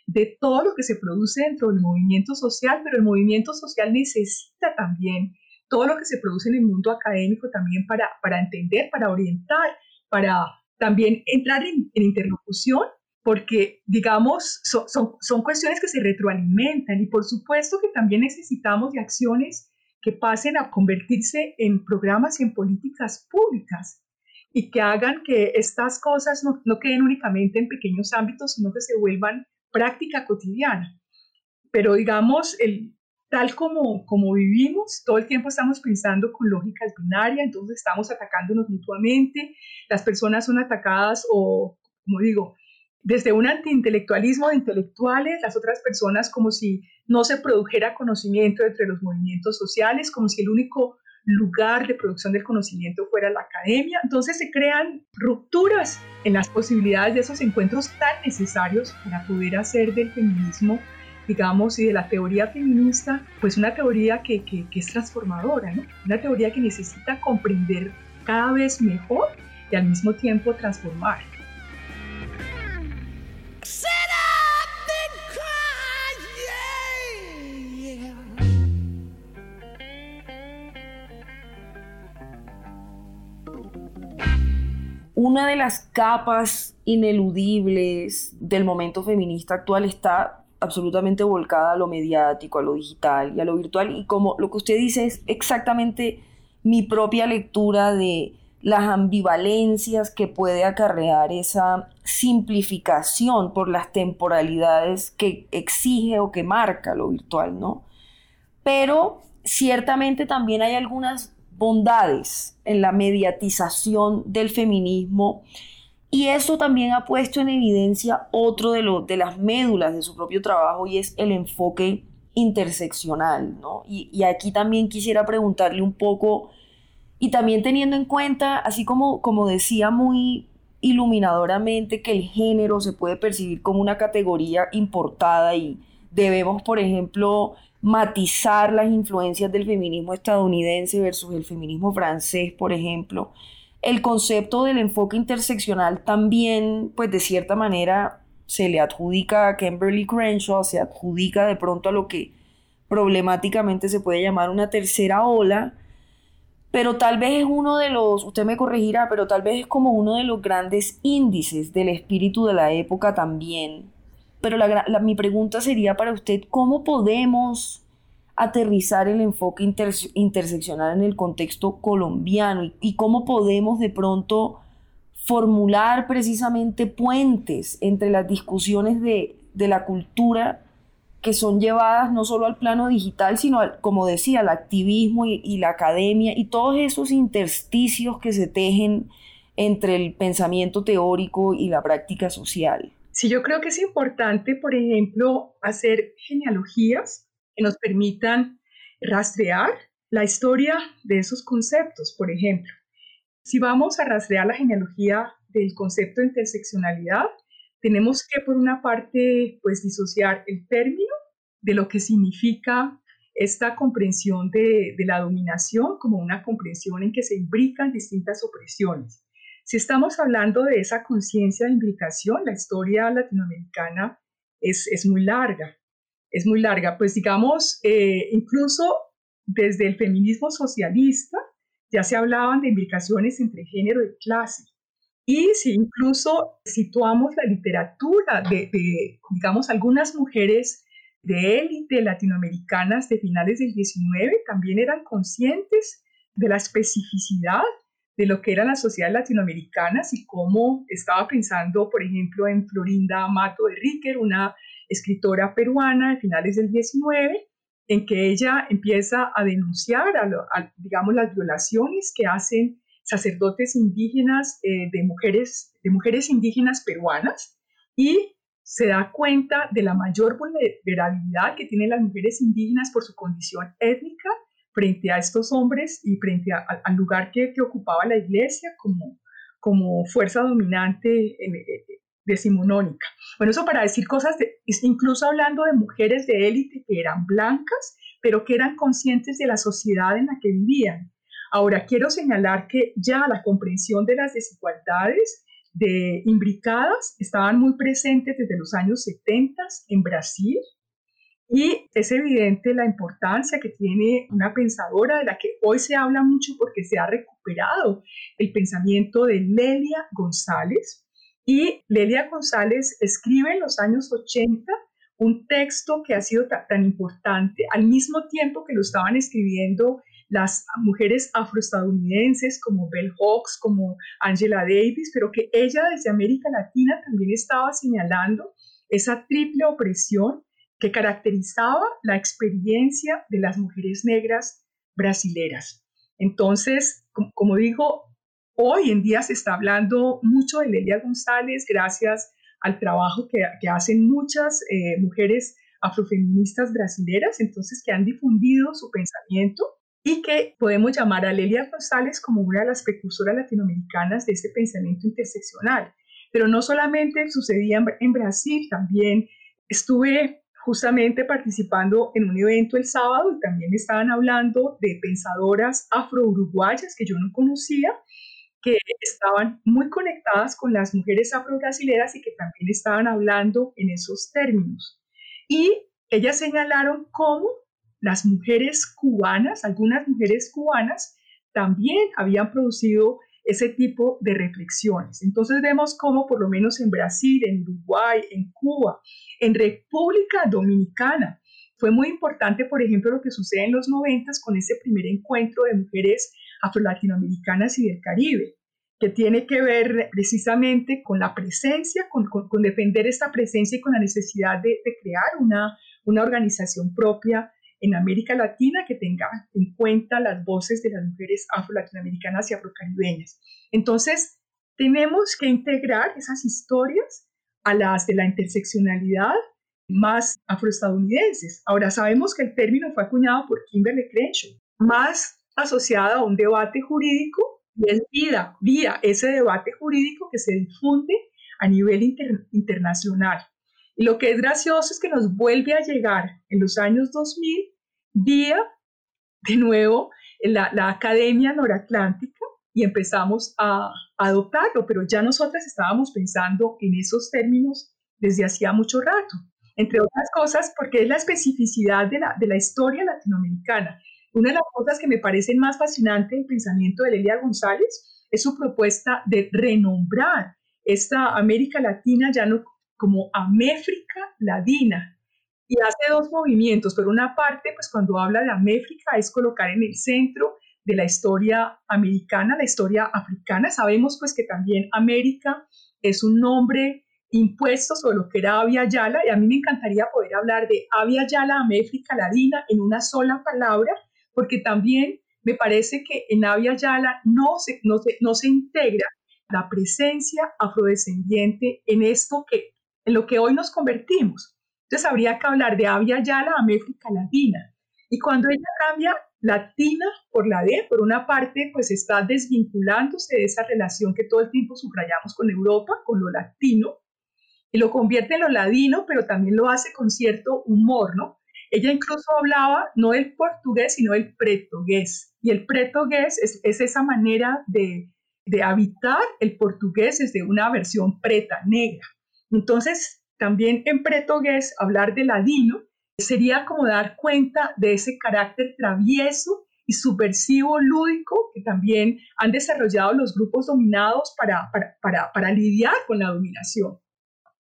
de todo lo que se produce dentro del movimiento social, pero el movimiento social necesita también todo lo que se produce en el mundo académico también para, para entender, para orientar, para también entrar en, interlocución, porque, digamos, son, son, son cuestiones que se retroalimentan y por supuesto que también necesitamos acciones que pasen a convertirse en programas y en políticas públicas y que hagan que estas cosas no, no queden únicamente en pequeños ámbitos, sino que se vuelvan práctica cotidiana. Pero digamos, el, tal como, como vivimos, todo el tiempo estamos pensando con lógicas binarias, entonces estamos atacándonos mutuamente, las personas son atacadas o, como digo, desde un antiintelectualismo de intelectuales, las otras personas como si no se produjera conocimiento entre los movimientos sociales, como si el único lugar de producción del conocimiento fuera la academia. Entonces se crean rupturas en las posibilidades de esos encuentros tan necesarios para poder hacer del feminismo, digamos, y de la teoría feminista, pues una teoría que, que, que es transformadora, ¿no? Una teoría que necesita comprender cada vez mejor y al mismo tiempo transformar. Una de las capas ineludibles del momento feminista actual está absolutamente volcada a lo mediático, a lo digital y a lo virtual. Y como lo que usted dice es exactamente mi propia lectura de las ambivalencias que puede acarrear esa simplificación por las temporalidades que exige o que marca lo virtual, ¿no? Pero ciertamente también hay algunas bondades en la mediatización del feminismo y eso también ha puesto en evidencia otro de, de las médulas de su propio trabajo y es el enfoque interseccional, ¿no? Y, y, aquí también quisiera preguntarle un poco, y también teniendo en cuenta, así como, como decía muy iluminadoramente, que el género se puede percibir como una categoría importada y debemos, por ejemplo, matizar las influencias del feminismo estadounidense versus el feminismo francés, por ejemplo. El concepto del enfoque interseccional también, pues de cierta manera, se le adjudica a Kimberly Crenshaw, se adjudica de pronto a lo que problemáticamente se puede llamar una tercera ola, pero tal vez es uno de los, usted me corregirá, pero tal vez es como uno de los grandes índices del espíritu de la época también, pero mi pregunta sería para usted, ¿cómo podemos aterrizar el enfoque interseccional en el contexto colombiano y, cómo podemos de pronto formular precisamente puentes entre las discusiones de, la cultura que son llevadas no solo al plano digital, sino, como decía, al activismo y, la academia y todos esos intersticios que se tejen entre el pensamiento teórico y la práctica social. Sí, yo creo que es importante, por ejemplo, hacer genealogías que nos permitan rastrear la historia de esos conceptos, por ejemplo. Si vamos a rastrear la genealogía del concepto de interseccionalidad, tenemos que, por una parte, pues disociar el término de lo que significa esta comprensión de, de la dominación como una comprensión en que se imbrican distintas opresiones. Si estamos hablando de esa conciencia de implicación, la historia latinoamericana es, es, muy larga, es muy larga. Pues digamos, eh, incluso desde el feminismo socialista ya se hablaban de implicaciones entre género y clase. Y si incluso situamos la literatura de, de digamos, algunas mujeres de élite latinoamericanas de finales del 19, también eran conscientes de la especificidad de lo que eran las sociedades latinoamericanas y cómo estaba pensando, por ejemplo, en Florinda Mato de Riquer, una escritora peruana de finales del 19, en que ella empieza a denunciar, digamos, las violaciones que hacen sacerdotes indígenas eh, de, mujeres, de mujeres indígenas peruanas y se da cuenta de la mayor vulnerabilidad que tienen las mujeres indígenas por su condición étnica frente a estos hombres y frente al lugar que, ocupaba la iglesia como, como fuerza dominante decimonónica. Bueno, eso para decir cosas, incluso hablando de mujeres de élite que eran blancas, pero que eran conscientes de la sociedad en la que vivían. Ahora, quiero señalar que ya la comprensión de las desigualdades de imbricadas estaban muy presentes desde los años 70 en Brasil, y es evidente la importancia que tiene una pensadora de la que hoy se habla mucho porque se ha recuperado el pensamiento de Lelia González. Y Lelia González escribe en los años 80 un texto que ha sido tan importante al mismo tiempo que lo estaban escribiendo las mujeres afroestadounidenses como Bell Hooks, como Angela Davis, pero que ella desde América Latina también estaba señalando esa triple opresión que caracterizaba la experiencia de las mujeres negras brasileras. Entonces, como digo, hoy en día se está hablando mucho de Lelia González gracias al trabajo que, hacen muchas eh, mujeres afrofeministas brasileras, entonces que han difundido su pensamiento y que podemos llamar a Lelia González como una de las precursoras latinoamericanas de ese pensamiento interseccional. Pero no solamente sucedía en Brasil, también estuve justamente participando en un evento el sábado y también me estaban hablando de pensadoras afro-uruguayas que yo no conocía, que estaban muy conectadas con las mujeres afro-brasileras y que también estaban hablando en esos términos. Y ellas señalaron cómo las mujeres cubanas, algunas mujeres cubanas, también habían producido ese tipo de reflexiones. Entonces vemos cómo por lo menos en Brasil, en Uruguay, en Cuba, en República Dominicana, fue muy importante, por ejemplo, lo que sucede en los noventas con ese primer encuentro de mujeres afro-latinoamericanas y del Caribe, que tiene que ver precisamente con la presencia, con, defender esta presencia y con la necesidad de, crear una, una organización propia en América Latina que tenga en cuenta las voces de las mujeres afro-latinoamericanas y afrocaribeñas. Entonces, tenemos que integrar esas historias a las de la interseccionalidad más afroestadounidenses. Ahora sabemos que el término fue acuñado por Kimberly Crenshaw, más asociada a un debate jurídico y es vida, vía ese debate jurídico que se difunde a nivel internacional. Y lo que es gracioso es que nos vuelve a llegar en los años 2000 vía, de nuevo, la, la Academia Noratlántica y empezamos a, adoptarlo, pero ya nosotras estábamos pensando en esos términos desde hacía mucho rato, entre otras cosas porque es la especificidad de la, de la historia latinoamericana. Una de las cosas que me parecen más fascinante el pensamiento de Lelia González es su propuesta de renombrar esta América Latina ya no como Améfrica Ladina. Y hace dos movimientos. Por una parte, pues cuando habla de Améfrica es colocar en el centro de la historia americana, la historia africana. Sabemos pues que también América es un nombre impuesto sobre lo que era Avia Yala y a mí me encantaría poder hablar de Avia Yala América Latina en una sola palabra porque también me parece que en Avia Yala no se, no, se, no se integra la presencia afrodescendiente en esto que, en lo que hoy nos convertimos. Entonces habría que hablar de Avia Yala América Latina. Y cuando ella cambia latina por la D, por una parte, pues está desvinculándose de esa relación que todo el tiempo subrayamos con Europa, con lo latino, y lo convierte en lo ladino, pero también lo hace con cierto humor, ¿no? Ella incluso hablaba no del portugués, sino del pretogués. Y el pretogués es, es esa manera de, de habitar el portugués desde una versión preta, negra. Entonces, también en pretogués, hablar de ladino sería como dar cuenta de ese carácter travieso y subversivo lúdico que también han desarrollado los grupos dominados para, para, para, lidiar con la dominación.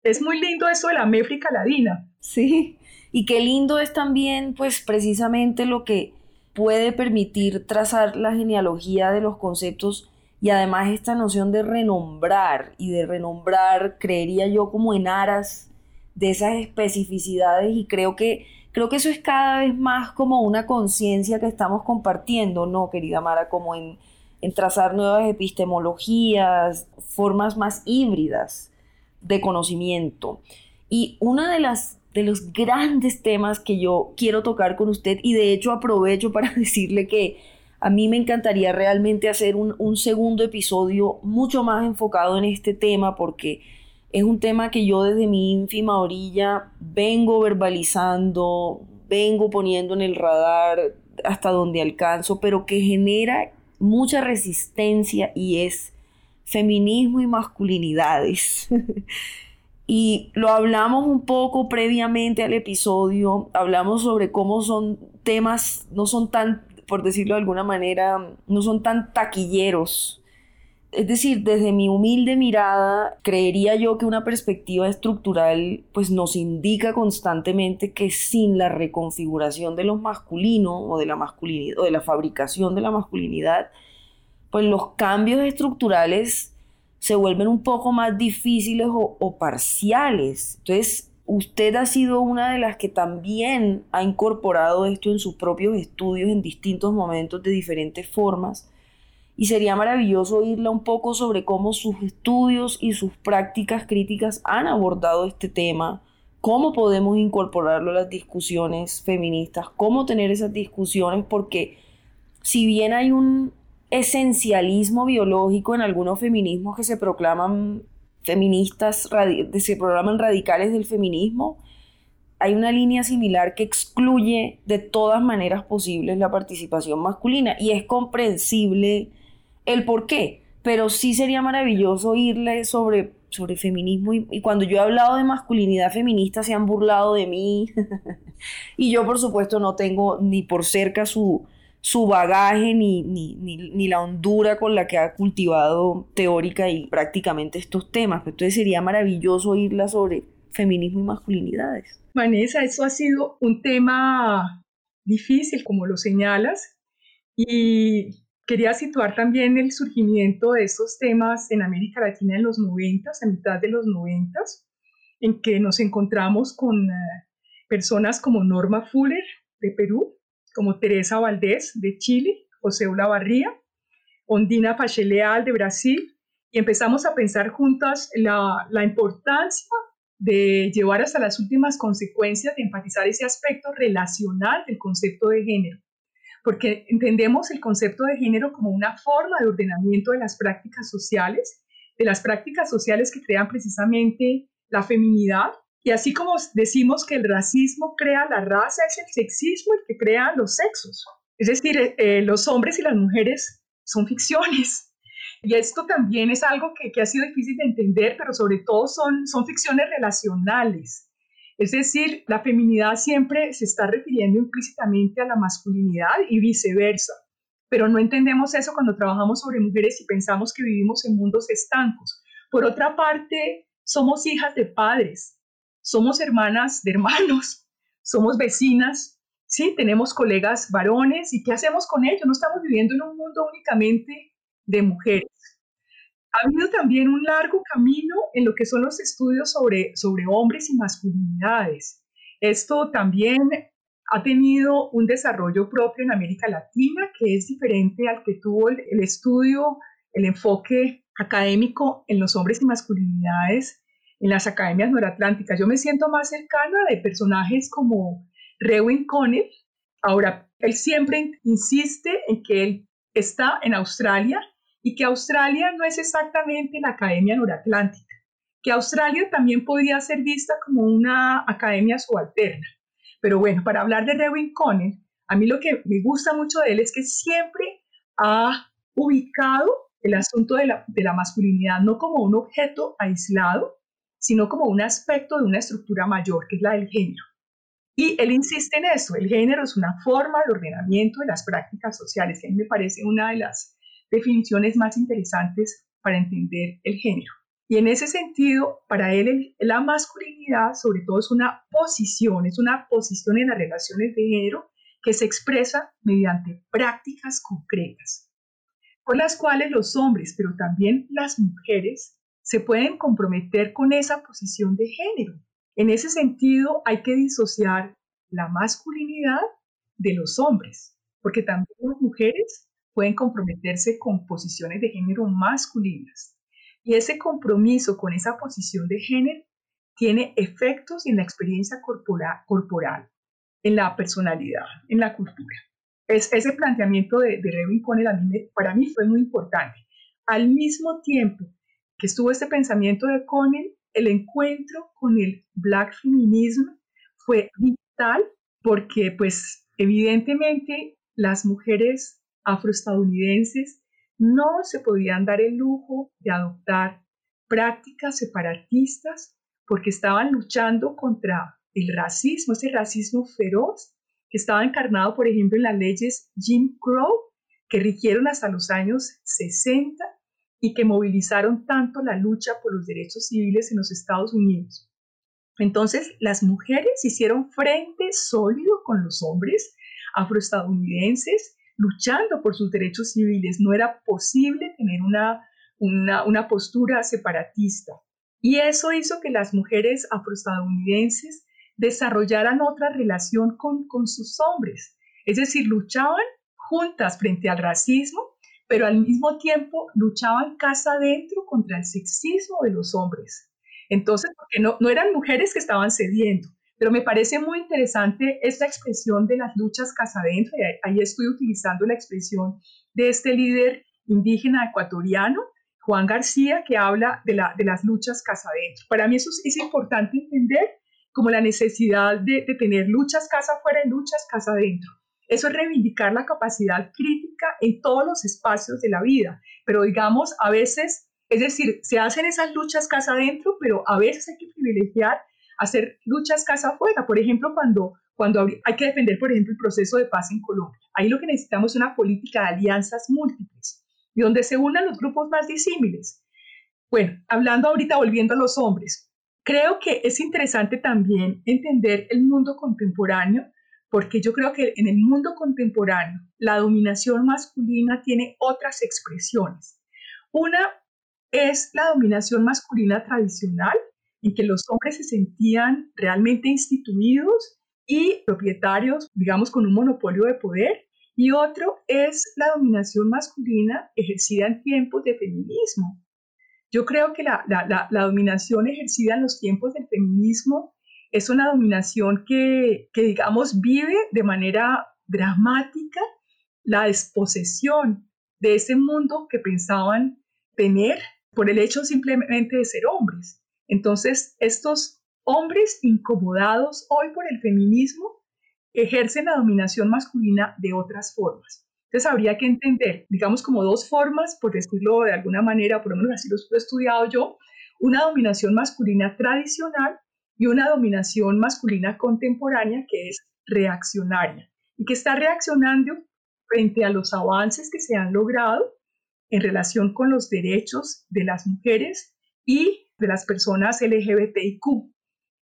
Es muy lindo eso de la méfrica ladina. Sí, y qué lindo es también, pues precisamente lo que puede permitir trazar la genealogía de los conceptos y además esta noción de renombrar y de renombrar, creería yo, como en aras de esas especificidades y creo que, creo que eso es cada vez más como una conciencia que estamos compartiendo, ¿no, querida Mara? Como en, en trazar nuevas epistemologías, formas más híbridas de conocimiento. Y una de las de los grandes temas que yo quiero tocar con usted y de hecho aprovecho para decirle que a mí me encantaría realmente hacer un, un segundo episodio mucho más enfocado en este tema porque es un tema que yo desde mi ínfima orilla vengo verbalizando, vengo poniendo en el radar hasta donde alcanzo, pero que genera mucha resistencia y es feminismo y masculinidades. y lo hablamos un poco previamente al episodio, hablamos sobre cómo son temas, no son tan, por decirlo de alguna manera, no son tan taquilleros es decir, desde mi humilde mirada, creería yo que una perspectiva estructural pues nos indica constantemente que sin la reconfiguración de los masculinos o de la masculinidad o de la fabricación de la masculinidad, pues los cambios estructurales se vuelven un poco más difíciles o, o parciales. Entonces, usted ha sido una de las que también ha incorporado esto en sus propios estudios en distintos momentos de diferentes formas. Y sería maravilloso oírla un poco sobre cómo sus estudios y sus prácticas críticas han abordado este tema, cómo podemos incorporarlo a las discusiones feministas, cómo tener esas discusiones, porque si bien hay un esencialismo biológico en algunos feminismos que se proclaman feministas, se proclaman radicales del feminismo, hay una línea similar que excluye de todas maneras posibles la participación masculina y es comprensible el por qué, pero sí sería maravilloso oírle sobre, sobre feminismo y, cuando yo he hablado de masculinidad feminista se han burlado de mí y yo por supuesto no tengo ni por cerca su, su bagaje ni, ni, ni, la hondura con la que ha cultivado teórica y prácticamente estos temas. Entonces sería maravilloso oírla sobre feminismo y masculinidades. Vanessa, eso ha sido un tema difícil, como lo señalas, y Quería situar también el surgimiento de estos temas en América Latina en los 90, a mitad de los 90, en que nos encontramos con eh, personas como Norma Fuller de Perú, como Teresa Valdés de Chile, José Olavarría, Ondina Pacheleal de Brasil, y empezamos a pensar juntas la, la importancia de llevar hasta las últimas consecuencias de enfatizar ese aspecto relacional del concepto de género porque entendemos el concepto de género como una forma de ordenamiento de las prácticas sociales, de las prácticas sociales que crean precisamente la feminidad. Y así como decimos que el racismo crea la raza, es el sexismo el que crea los sexos. Es decir, eh, eh, los hombres y las mujeres son ficciones. Y esto también es algo que, que, ha sido difícil de entender, pero sobre todo son, son ficciones relacionales. Es decir, la feminidad siempre se está refiriendo implícitamente a la masculinidad y viceversa, pero no entendemos eso cuando trabajamos sobre mujeres y pensamos que vivimos en mundos estancos. Por otra parte, somos hijas de padres, somos hermanas de hermanos, somos vecinas, sí, tenemos colegas varones y ¿qué hacemos con ellos? No estamos viviendo en un mundo únicamente de mujeres. Ha habido también un largo camino en lo que son los estudios sobre, sobre hombres y masculinidades. Esto también ha tenido un desarrollo propio en América Latina que es diferente al que tuvo el, estudio, el enfoque académico en los hombres y masculinidades en las academias noratlánticas. Yo me siento más cercana de personajes como Rewin Connell. Ahora, él siempre insiste en que él está en Australia y que Australia no es exactamente la Academia Noratlántica, que Australia también podría ser vista como una academia subalterna. Pero bueno, para hablar de Rewin Connell, a mí lo que me gusta mucho de él es que siempre ha ubicado el asunto de la, de la masculinidad no como un objeto aislado, sino como un aspecto de una estructura mayor, que es la del género. Y él insiste en eso, el género es una forma de ordenamiento de las prácticas sociales, y a mí me parece una de las definiciones más interesantes para entender el género. Y en ese sentido, para él la masculinidad sobre todo es una posición, es una posición en las relaciones de género que se expresa mediante prácticas concretas, con las cuales los hombres, pero también las mujeres, se pueden comprometer con esa posición de género. En ese sentido, hay que disociar la masculinidad de los hombres, porque también las mujeres pueden comprometerse con posiciones de género masculinas. Y ese compromiso con esa posición de género tiene efectos en la experiencia corporal, en la personalidad, en la cultura. Es, ese planteamiento de, de Connell para mí fue muy importante. Al mismo tiempo estuvo este pensamiento de Connell, el encuentro con el black feminism fue vital porque pues evidentemente las mujeres afroestadounidenses no se podían dar el lujo de adoptar prácticas separatistas porque estaban luchando contra el racismo, ese racismo feroz que estaba encarnado, por ejemplo, en las leyes Jim Crow, que rigieron hasta los años 60 y que movilizaron tanto la lucha por los derechos civiles en los Estados Unidos. Entonces, las mujeres hicieron frente sólido con los hombres afroestadounidenses luchando por sus derechos civiles. No era posible tener una, una, postura separatista. Y eso hizo que las mujeres afroestadounidenses desarrollaran otra relación con, con sus hombres. Es decir, luchaban juntas frente al racismo, pero al mismo tiempo luchaban casa adentro contra el sexismo de los hombres. Entonces, porque no, no eran mujeres que estaban cediendo, pero me parece muy interesante esta expresión de las luchas casa adentro, y ahí estoy utilizando la expresión de este líder indígena ecuatoriano, Juan García, que habla de, la, de las luchas casa adentro. Para mí eso es, importante entender como la necesidad de, de tener luchas casa afuera y luchas casa adentro. Eso es reivindicar la capacidad crítica en todos los espacios de la vida, pero digamos, a veces, es decir, se hacen esas luchas casa adentro, pero a veces hay que privilegiar hacer luchas casa afuera. Por ejemplo, cuando, cuando hay que defender, por ejemplo, el proceso de paz en Colombia. Ahí lo que necesitamos es una política de alianzas múltiples y donde se unan los grupos más disímiles. Bueno, hablando ahorita, volviendo a los hombres, creo que es interesante también entender el mundo contemporáneo porque yo creo que en el mundo contemporáneo la dominación masculina tiene otras expresiones. Una es la dominación masculina tradicional, en que los hombres se sentían realmente instituidos y propietarios, digamos, con un monopolio de poder, y otro es la dominación masculina ejercida en tiempos de feminismo. Yo creo que la, la dominación ejercida en los tiempos del feminismo es una dominación que, digamos, vive de manera dramática la desposesión de ese mundo que pensaban tener por el hecho simplemente de ser hombres. Entonces, estos hombres incomodados hoy por el feminismo ejercen la dominación masculina de otras formas. Entonces, habría que entender, digamos, como dos formas, por decirlo de alguna manera, por lo menos así lo he estudiado yo, una dominación masculina tradicional y una dominación masculina contemporánea que es reaccionaria y que está reaccionando frente a los avances que se han logrado en relación con los derechos de las mujeres y de las personas LGBTIQ.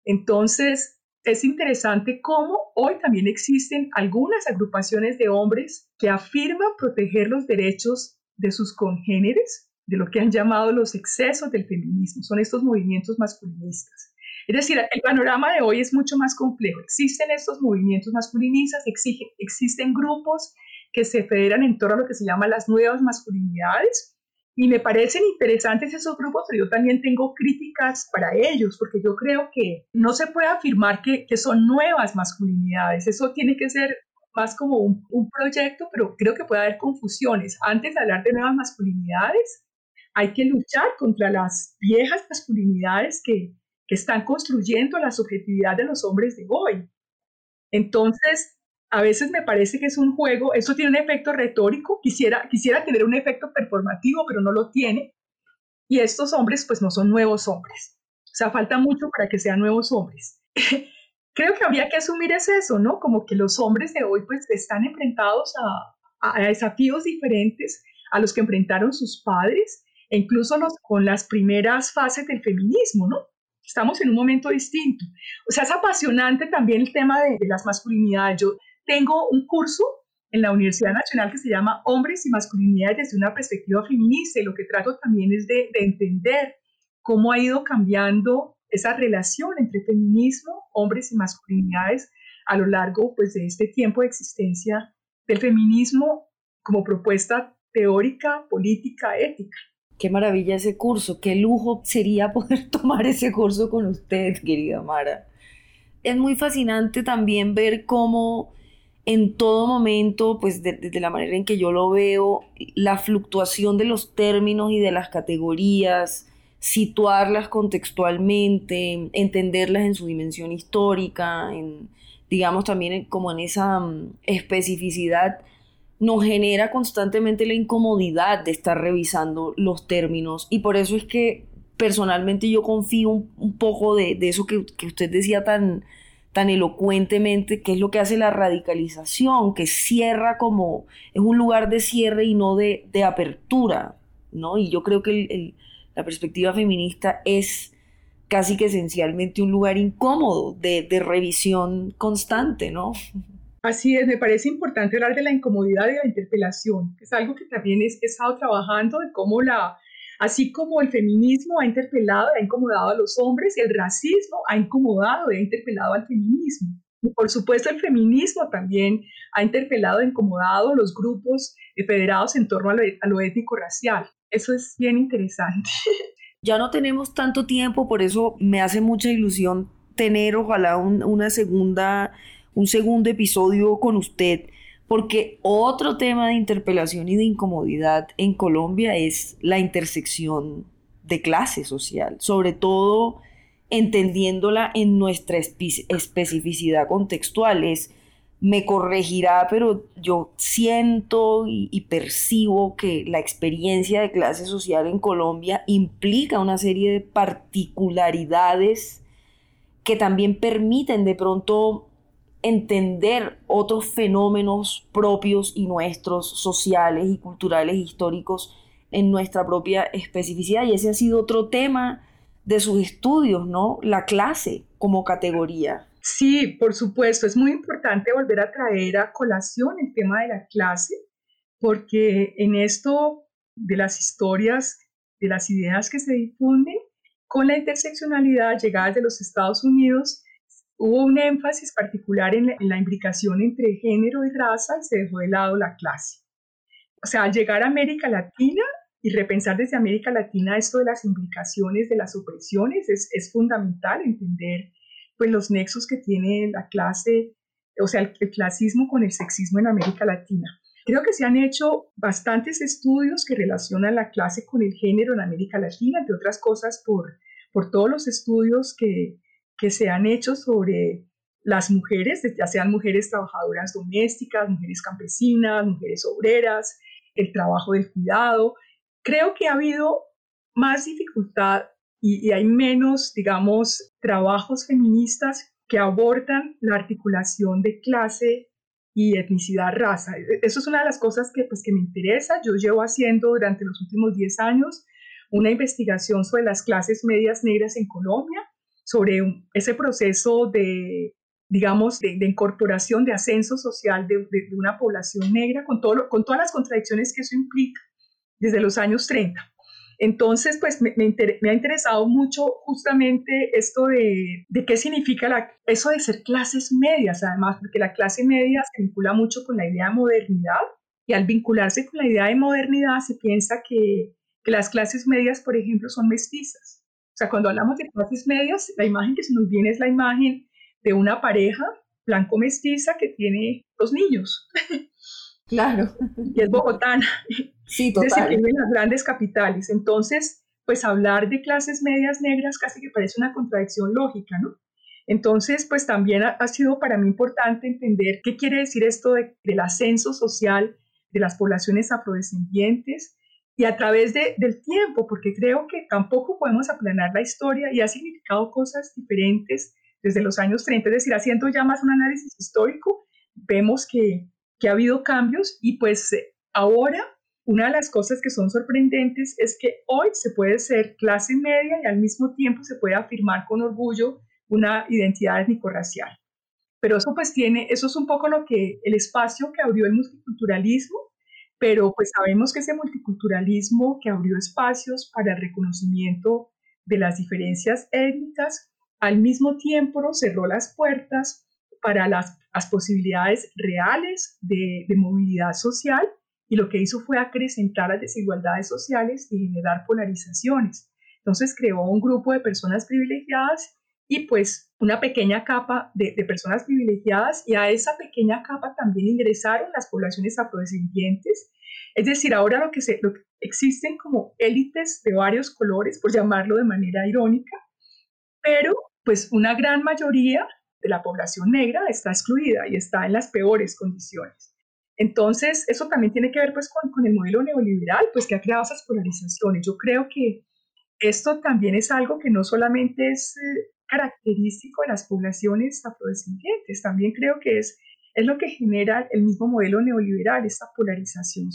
Entonces, es interesante cómo hoy también existen algunas agrupaciones de hombres que afirman proteger los derechos de sus congéneres, de lo que han llamado los excesos del feminismo. Son estos movimientos masculinistas. Es decir, el panorama de hoy es mucho más complejo. Existen estos movimientos masculinistas, existen grupos que se federan en torno a lo que se llama las nuevas masculinidades. Y me parecen interesantes esos grupos, pero yo también tengo críticas para ellos, porque yo creo que no se puede afirmar que, que son nuevas masculinidades. Eso tiene que ser más como un, un, proyecto, pero creo que puede haber confusiones. Antes de hablar de nuevas masculinidades, hay que luchar contra las viejas masculinidades que, que están construyendo la subjetividad de los hombres de hoy. Entonces, a veces me parece que es un juego, eso tiene un efecto retórico, quisiera, quisiera tener un efecto performativo, pero no lo tiene. Y estos hombres, pues no son nuevos hombres. O sea, falta mucho para que sean nuevos hombres. Creo que habría que asumir es eso, ¿no? Como que los hombres de hoy, pues están enfrentados a, a desafíos diferentes a los que enfrentaron sus padres, e incluso con las primeras fases del feminismo, ¿no? Estamos en un momento distinto. O sea, es apasionante también el tema de, las masculinidades. Yo tengo un curso en la Universidad Nacional que se llama Hombres y Masculinidades desde una perspectiva feminista y lo que trato también es de, de entender cómo ha ido cambiando esa relación entre feminismo, hombres y masculinidades a lo largo pues, de este tiempo de existencia del feminismo como propuesta teórica, política, ética. Qué maravilla ese curso, qué lujo sería poder tomar ese curso con usted, querida Mara. Es muy fascinante también ver cómo en todo momento, pues desde la manera en que yo lo veo, la fluctuación de los términos y de las categorías, situarlas contextualmente, entenderlas en su dimensión histórica, en, digamos también como en esa mm, especificidad nos genera constantemente la incomodidad de estar revisando los términos y por eso es que personalmente yo confío un, poco de, eso que, usted decía tan, tan elocuentemente, que es lo que hace la radicalización, que cierra como, es un lugar de cierre y no de, apertura, ¿no? Y yo creo que la perspectiva feminista es casi que esencialmente un lugar incómodo de, de revisión constante, ¿no? Así es, me parece importante hablar de la incomodidad y la interpelación, que es algo que también he estado trabajando de cómo la, así como el feminismo ha interpelado ha incomodado a los hombres, el racismo ha incomodado y ha interpelado al feminismo. Y por supuesto el feminismo también ha interpelado e incomodado los grupos federados en torno a lo, a lo étnico-racial. Eso es bien interesante. Ya no tenemos tanto tiempo, por eso me hace mucha ilusión tener ojalá un, una segunda, un segundo episodio con usted, porque otro tema de interpelación y de incomodidad en Colombia es la intersección de clase social, sobre todo entendiéndola en nuestra especificidad contextual. Es, me corregirá, pero yo siento y, y, percibo que la experiencia de clase social en Colombia implica una serie de particularidades que también permiten de pronto entender otros fenómenos propios y nuestros, sociales y culturales históricos en nuestra propia especificidad. Y ese ha sido otro tema de sus estudios, ¿no? La clase como categoría. Sí, por supuesto, es muy importante volver a traer a colación el tema de la clase, porque en esto de las historias, de las ideas que se difunden, con la interseccionalidad llegada de los Estados Unidos, hubo un énfasis particular en la, en imbricación entre género y raza y se dejó de lado la clase. O sea, al llegar a América Latina, y repensar desde América Latina esto de las implicaciones de las opresiones es, fundamental entender pues los nexos que tiene la clase, o sea, el, el, clasismo con el sexismo en América Latina. Creo que se han hecho bastantes estudios que relacionan la clase con el género en América Latina, entre otras cosas por, por todos los estudios que, que se han hecho sobre las mujeres, ya sean mujeres trabajadoras domésticas, mujeres campesinas, mujeres obreras, el trabajo del cuidado, Creo que ha habido más dificultad y, y, hay menos, digamos, trabajos feministas que abordan la articulación de clase y etnicidad, raza. E, eso es una de las cosas que, pues, que me interesa. Yo llevo haciendo durante los últimos 10 años una investigación sobre las clases medias negras en Colombia, sobre ese proceso de, digamos, de, incorporación, de ascenso social de, una población negra, con, todo con todas las contradicciones que eso implica desde los años 30. Entonces, pues me, ha interesado mucho justamente esto de, qué significa eso de ser clases medias, además, porque la clase media se vincula mucho con la idea de modernidad y al vincularse con la idea de modernidad se piensa que, que las clases medias, por ejemplo, son mestizas. O sea, cuando hablamos de clases medias, la imagen que se nos viene es la imagen de una pareja blanco-mestiza que tiene dos niños. Claro. Y es bogotana. Sí, total. vive en las grandes capitales. Entonces, pues hablar de clases medias negras casi que parece una contradicción lógica, ¿no? Entonces, pues también ha, ha sido para mí importante entender qué quiere decir esto de, del ascenso social de las poblaciones afrodescendientes y a través de, del tiempo, porque creo que tampoco podemos aplanar la historia y ha significado cosas diferentes desde los años 30, es decir, haciendo ya más un análisis histórico, vemos que, que ha habido cambios y pues ahora una de las cosas que son sorprendentes es que hoy se puede ser clase media y al mismo tiempo se puede afirmar con orgullo una identidad étnico-racial. Pero eso pues tiene, eso es un poco lo que el espacio que abrió el multiculturalismo, pero pues sabemos que ese multiculturalismo que abrió espacios para el reconocimiento de las diferencias étnicas, al mismo tiempo cerró las puertas para las, posibilidades reales de, de movilidad social y lo que hizo fue acrecentar las desigualdades sociales y generar polarizaciones. Entonces creó un grupo de personas privilegiadas y pues una pequeña capa de, personas privilegiadas y a esa pequeña capa también ingresaron las poblaciones afrodescendientes. Es decir, ahora lo que, se, lo que existen como élites de varios colores, por llamarlo de manera irónica, pero pues una gran mayoría de la población negra está excluida y está en las peores condiciones. Entonces, eso también tiene que ver pues con, con, el modelo neoliberal, pues que ha creado esas polarizaciones. Yo creo que esto también es algo que no solamente es eh, característico de las poblaciones afrodescendientes, también creo que es, es lo que genera el mismo modelo neoliberal, esta polarización,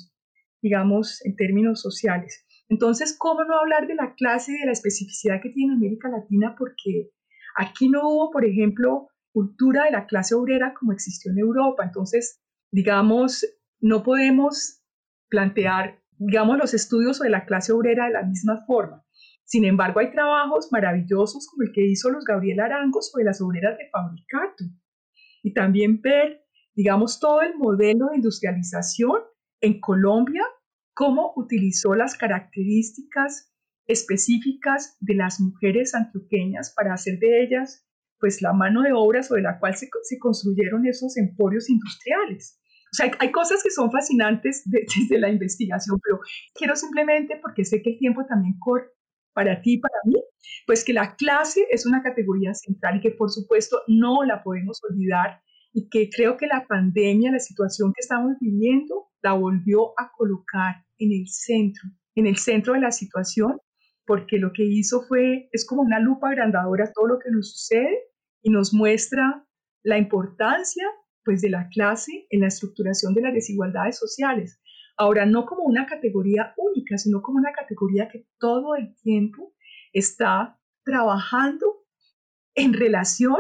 digamos, en términos sociales. Entonces, ¿cómo no hablar de la clase y de la especificidad que tiene América Latina? Porque aquí no hubo, por ejemplo, cultura de la clase obrera como existió en Europa. Entonces, digamos, no podemos plantear, digamos, los estudios de la clase obrera de la misma forma. Sin embargo, hay trabajos maravillosos como el que hizo los Gabriel Arango sobre las obreras de fabricato. y también ver, digamos, todo el modelo de industrialización en Colombia, cómo utilizó las características específicas de las mujeres antioqueñas para hacer de ellas pues la mano de obra sobre la cual se, construyeron esos emporios industriales. O sea, hay, cosas que son fascinantes desde la investigación, pero quiero simplemente, porque sé que el tiempo también corre para ti y para mí, pues que la clase es una categoría central y que por supuesto no la podemos olvidar y que creo que la pandemia, la situación que estamos viviendo, la volvió a colocar en el centro, en el centro de la situación porque lo que hizo fue, es como una lupa agrandadora todo lo que nos sucede y nos muestra la importancia pues de la clase en la estructuración de las desigualdades sociales. Ahora, no como una categoría única, sino como una categoría que todo el tiempo está trabajando en relación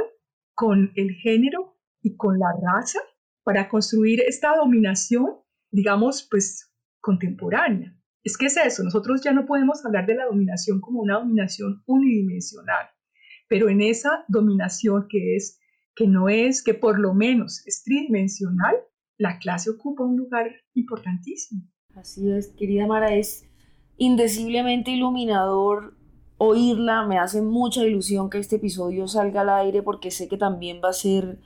con el género y con la raza para construir esta dominación, digamos, pues contemporánea. Es que es eso, nosotros ya no podemos hablar de la dominación como una dominación unidimensional, pero en esa dominación que es, que no es, que por lo menos es tridimensional, la clase ocupa un lugar importantísimo. Así es, querida Mara, es indeciblemente iluminador oírla, me hace mucha ilusión que este episodio salga al aire porque sé que también va a ser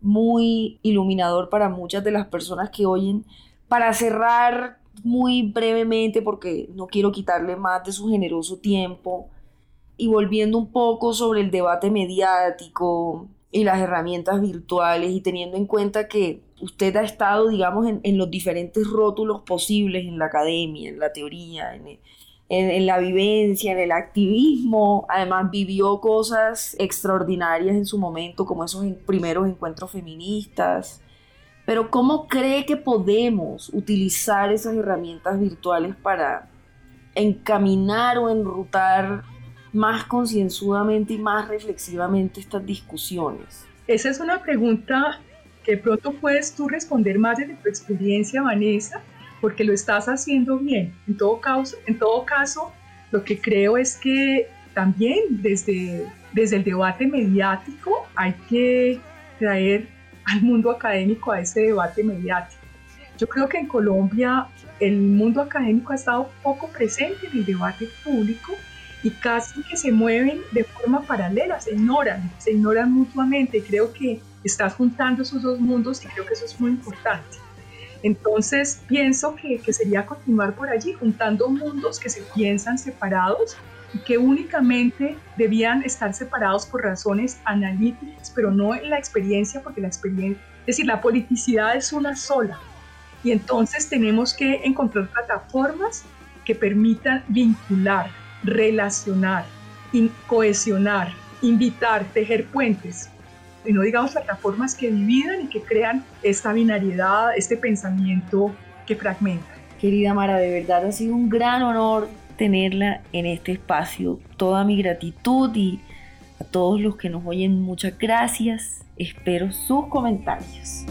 muy iluminador para muchas de las personas que oyen. Para cerrar, muy brevemente porque no quiero quitarle más de su generoso tiempo y volviendo un poco sobre el debate mediático y las herramientas virtuales y teniendo en cuenta que usted ha estado, digamos, en, los diferentes rótulos posibles en la academia, en la teoría, en, en, la vivencia, en el activismo, además vivió cosas extraordinarias en su momento, como esos primeros encuentros feministas, pero ¿cómo cree que podemos utilizar esas herramientas virtuales para encaminar o enrutar más concienzudamente y más reflexivamente estas discusiones? Esa es una pregunta que pronto puedes tú responder más desde tu experiencia, Vanessa, porque lo estás haciendo bien. En todo caso, en todo caso lo que creo es que también desde, desde el debate mediático hay que traer al mundo académico a ese debate mediático. Yo creo que en Colombia el mundo académico ha estado poco presente en el debate público y casi que se mueven de forma paralela, se ignoran, se ignoran mutuamente. Creo que estás juntando esos dos mundos y creo que eso es muy importante. Entonces pienso que, que sería continuar por allí, juntando mundos que se piensan separados que únicamente debían estar separados por razones analíticas, pero no en la experiencia, porque la experiencia, es decir, la politicidad es una sola. Y entonces tenemos que encontrar plataformas que permitan vincular, relacionar, cohesionar, invitar, tejer puentes. Y no digamos plataformas que dividan y que crean esta binariedad, este pensamiento que fragmenta. Querida Mara, de verdad ha sido un gran honor tenerla en este espacio. Toda mi gratitud y a todos los que nos oyen muchas gracias. Espero sus comentarios.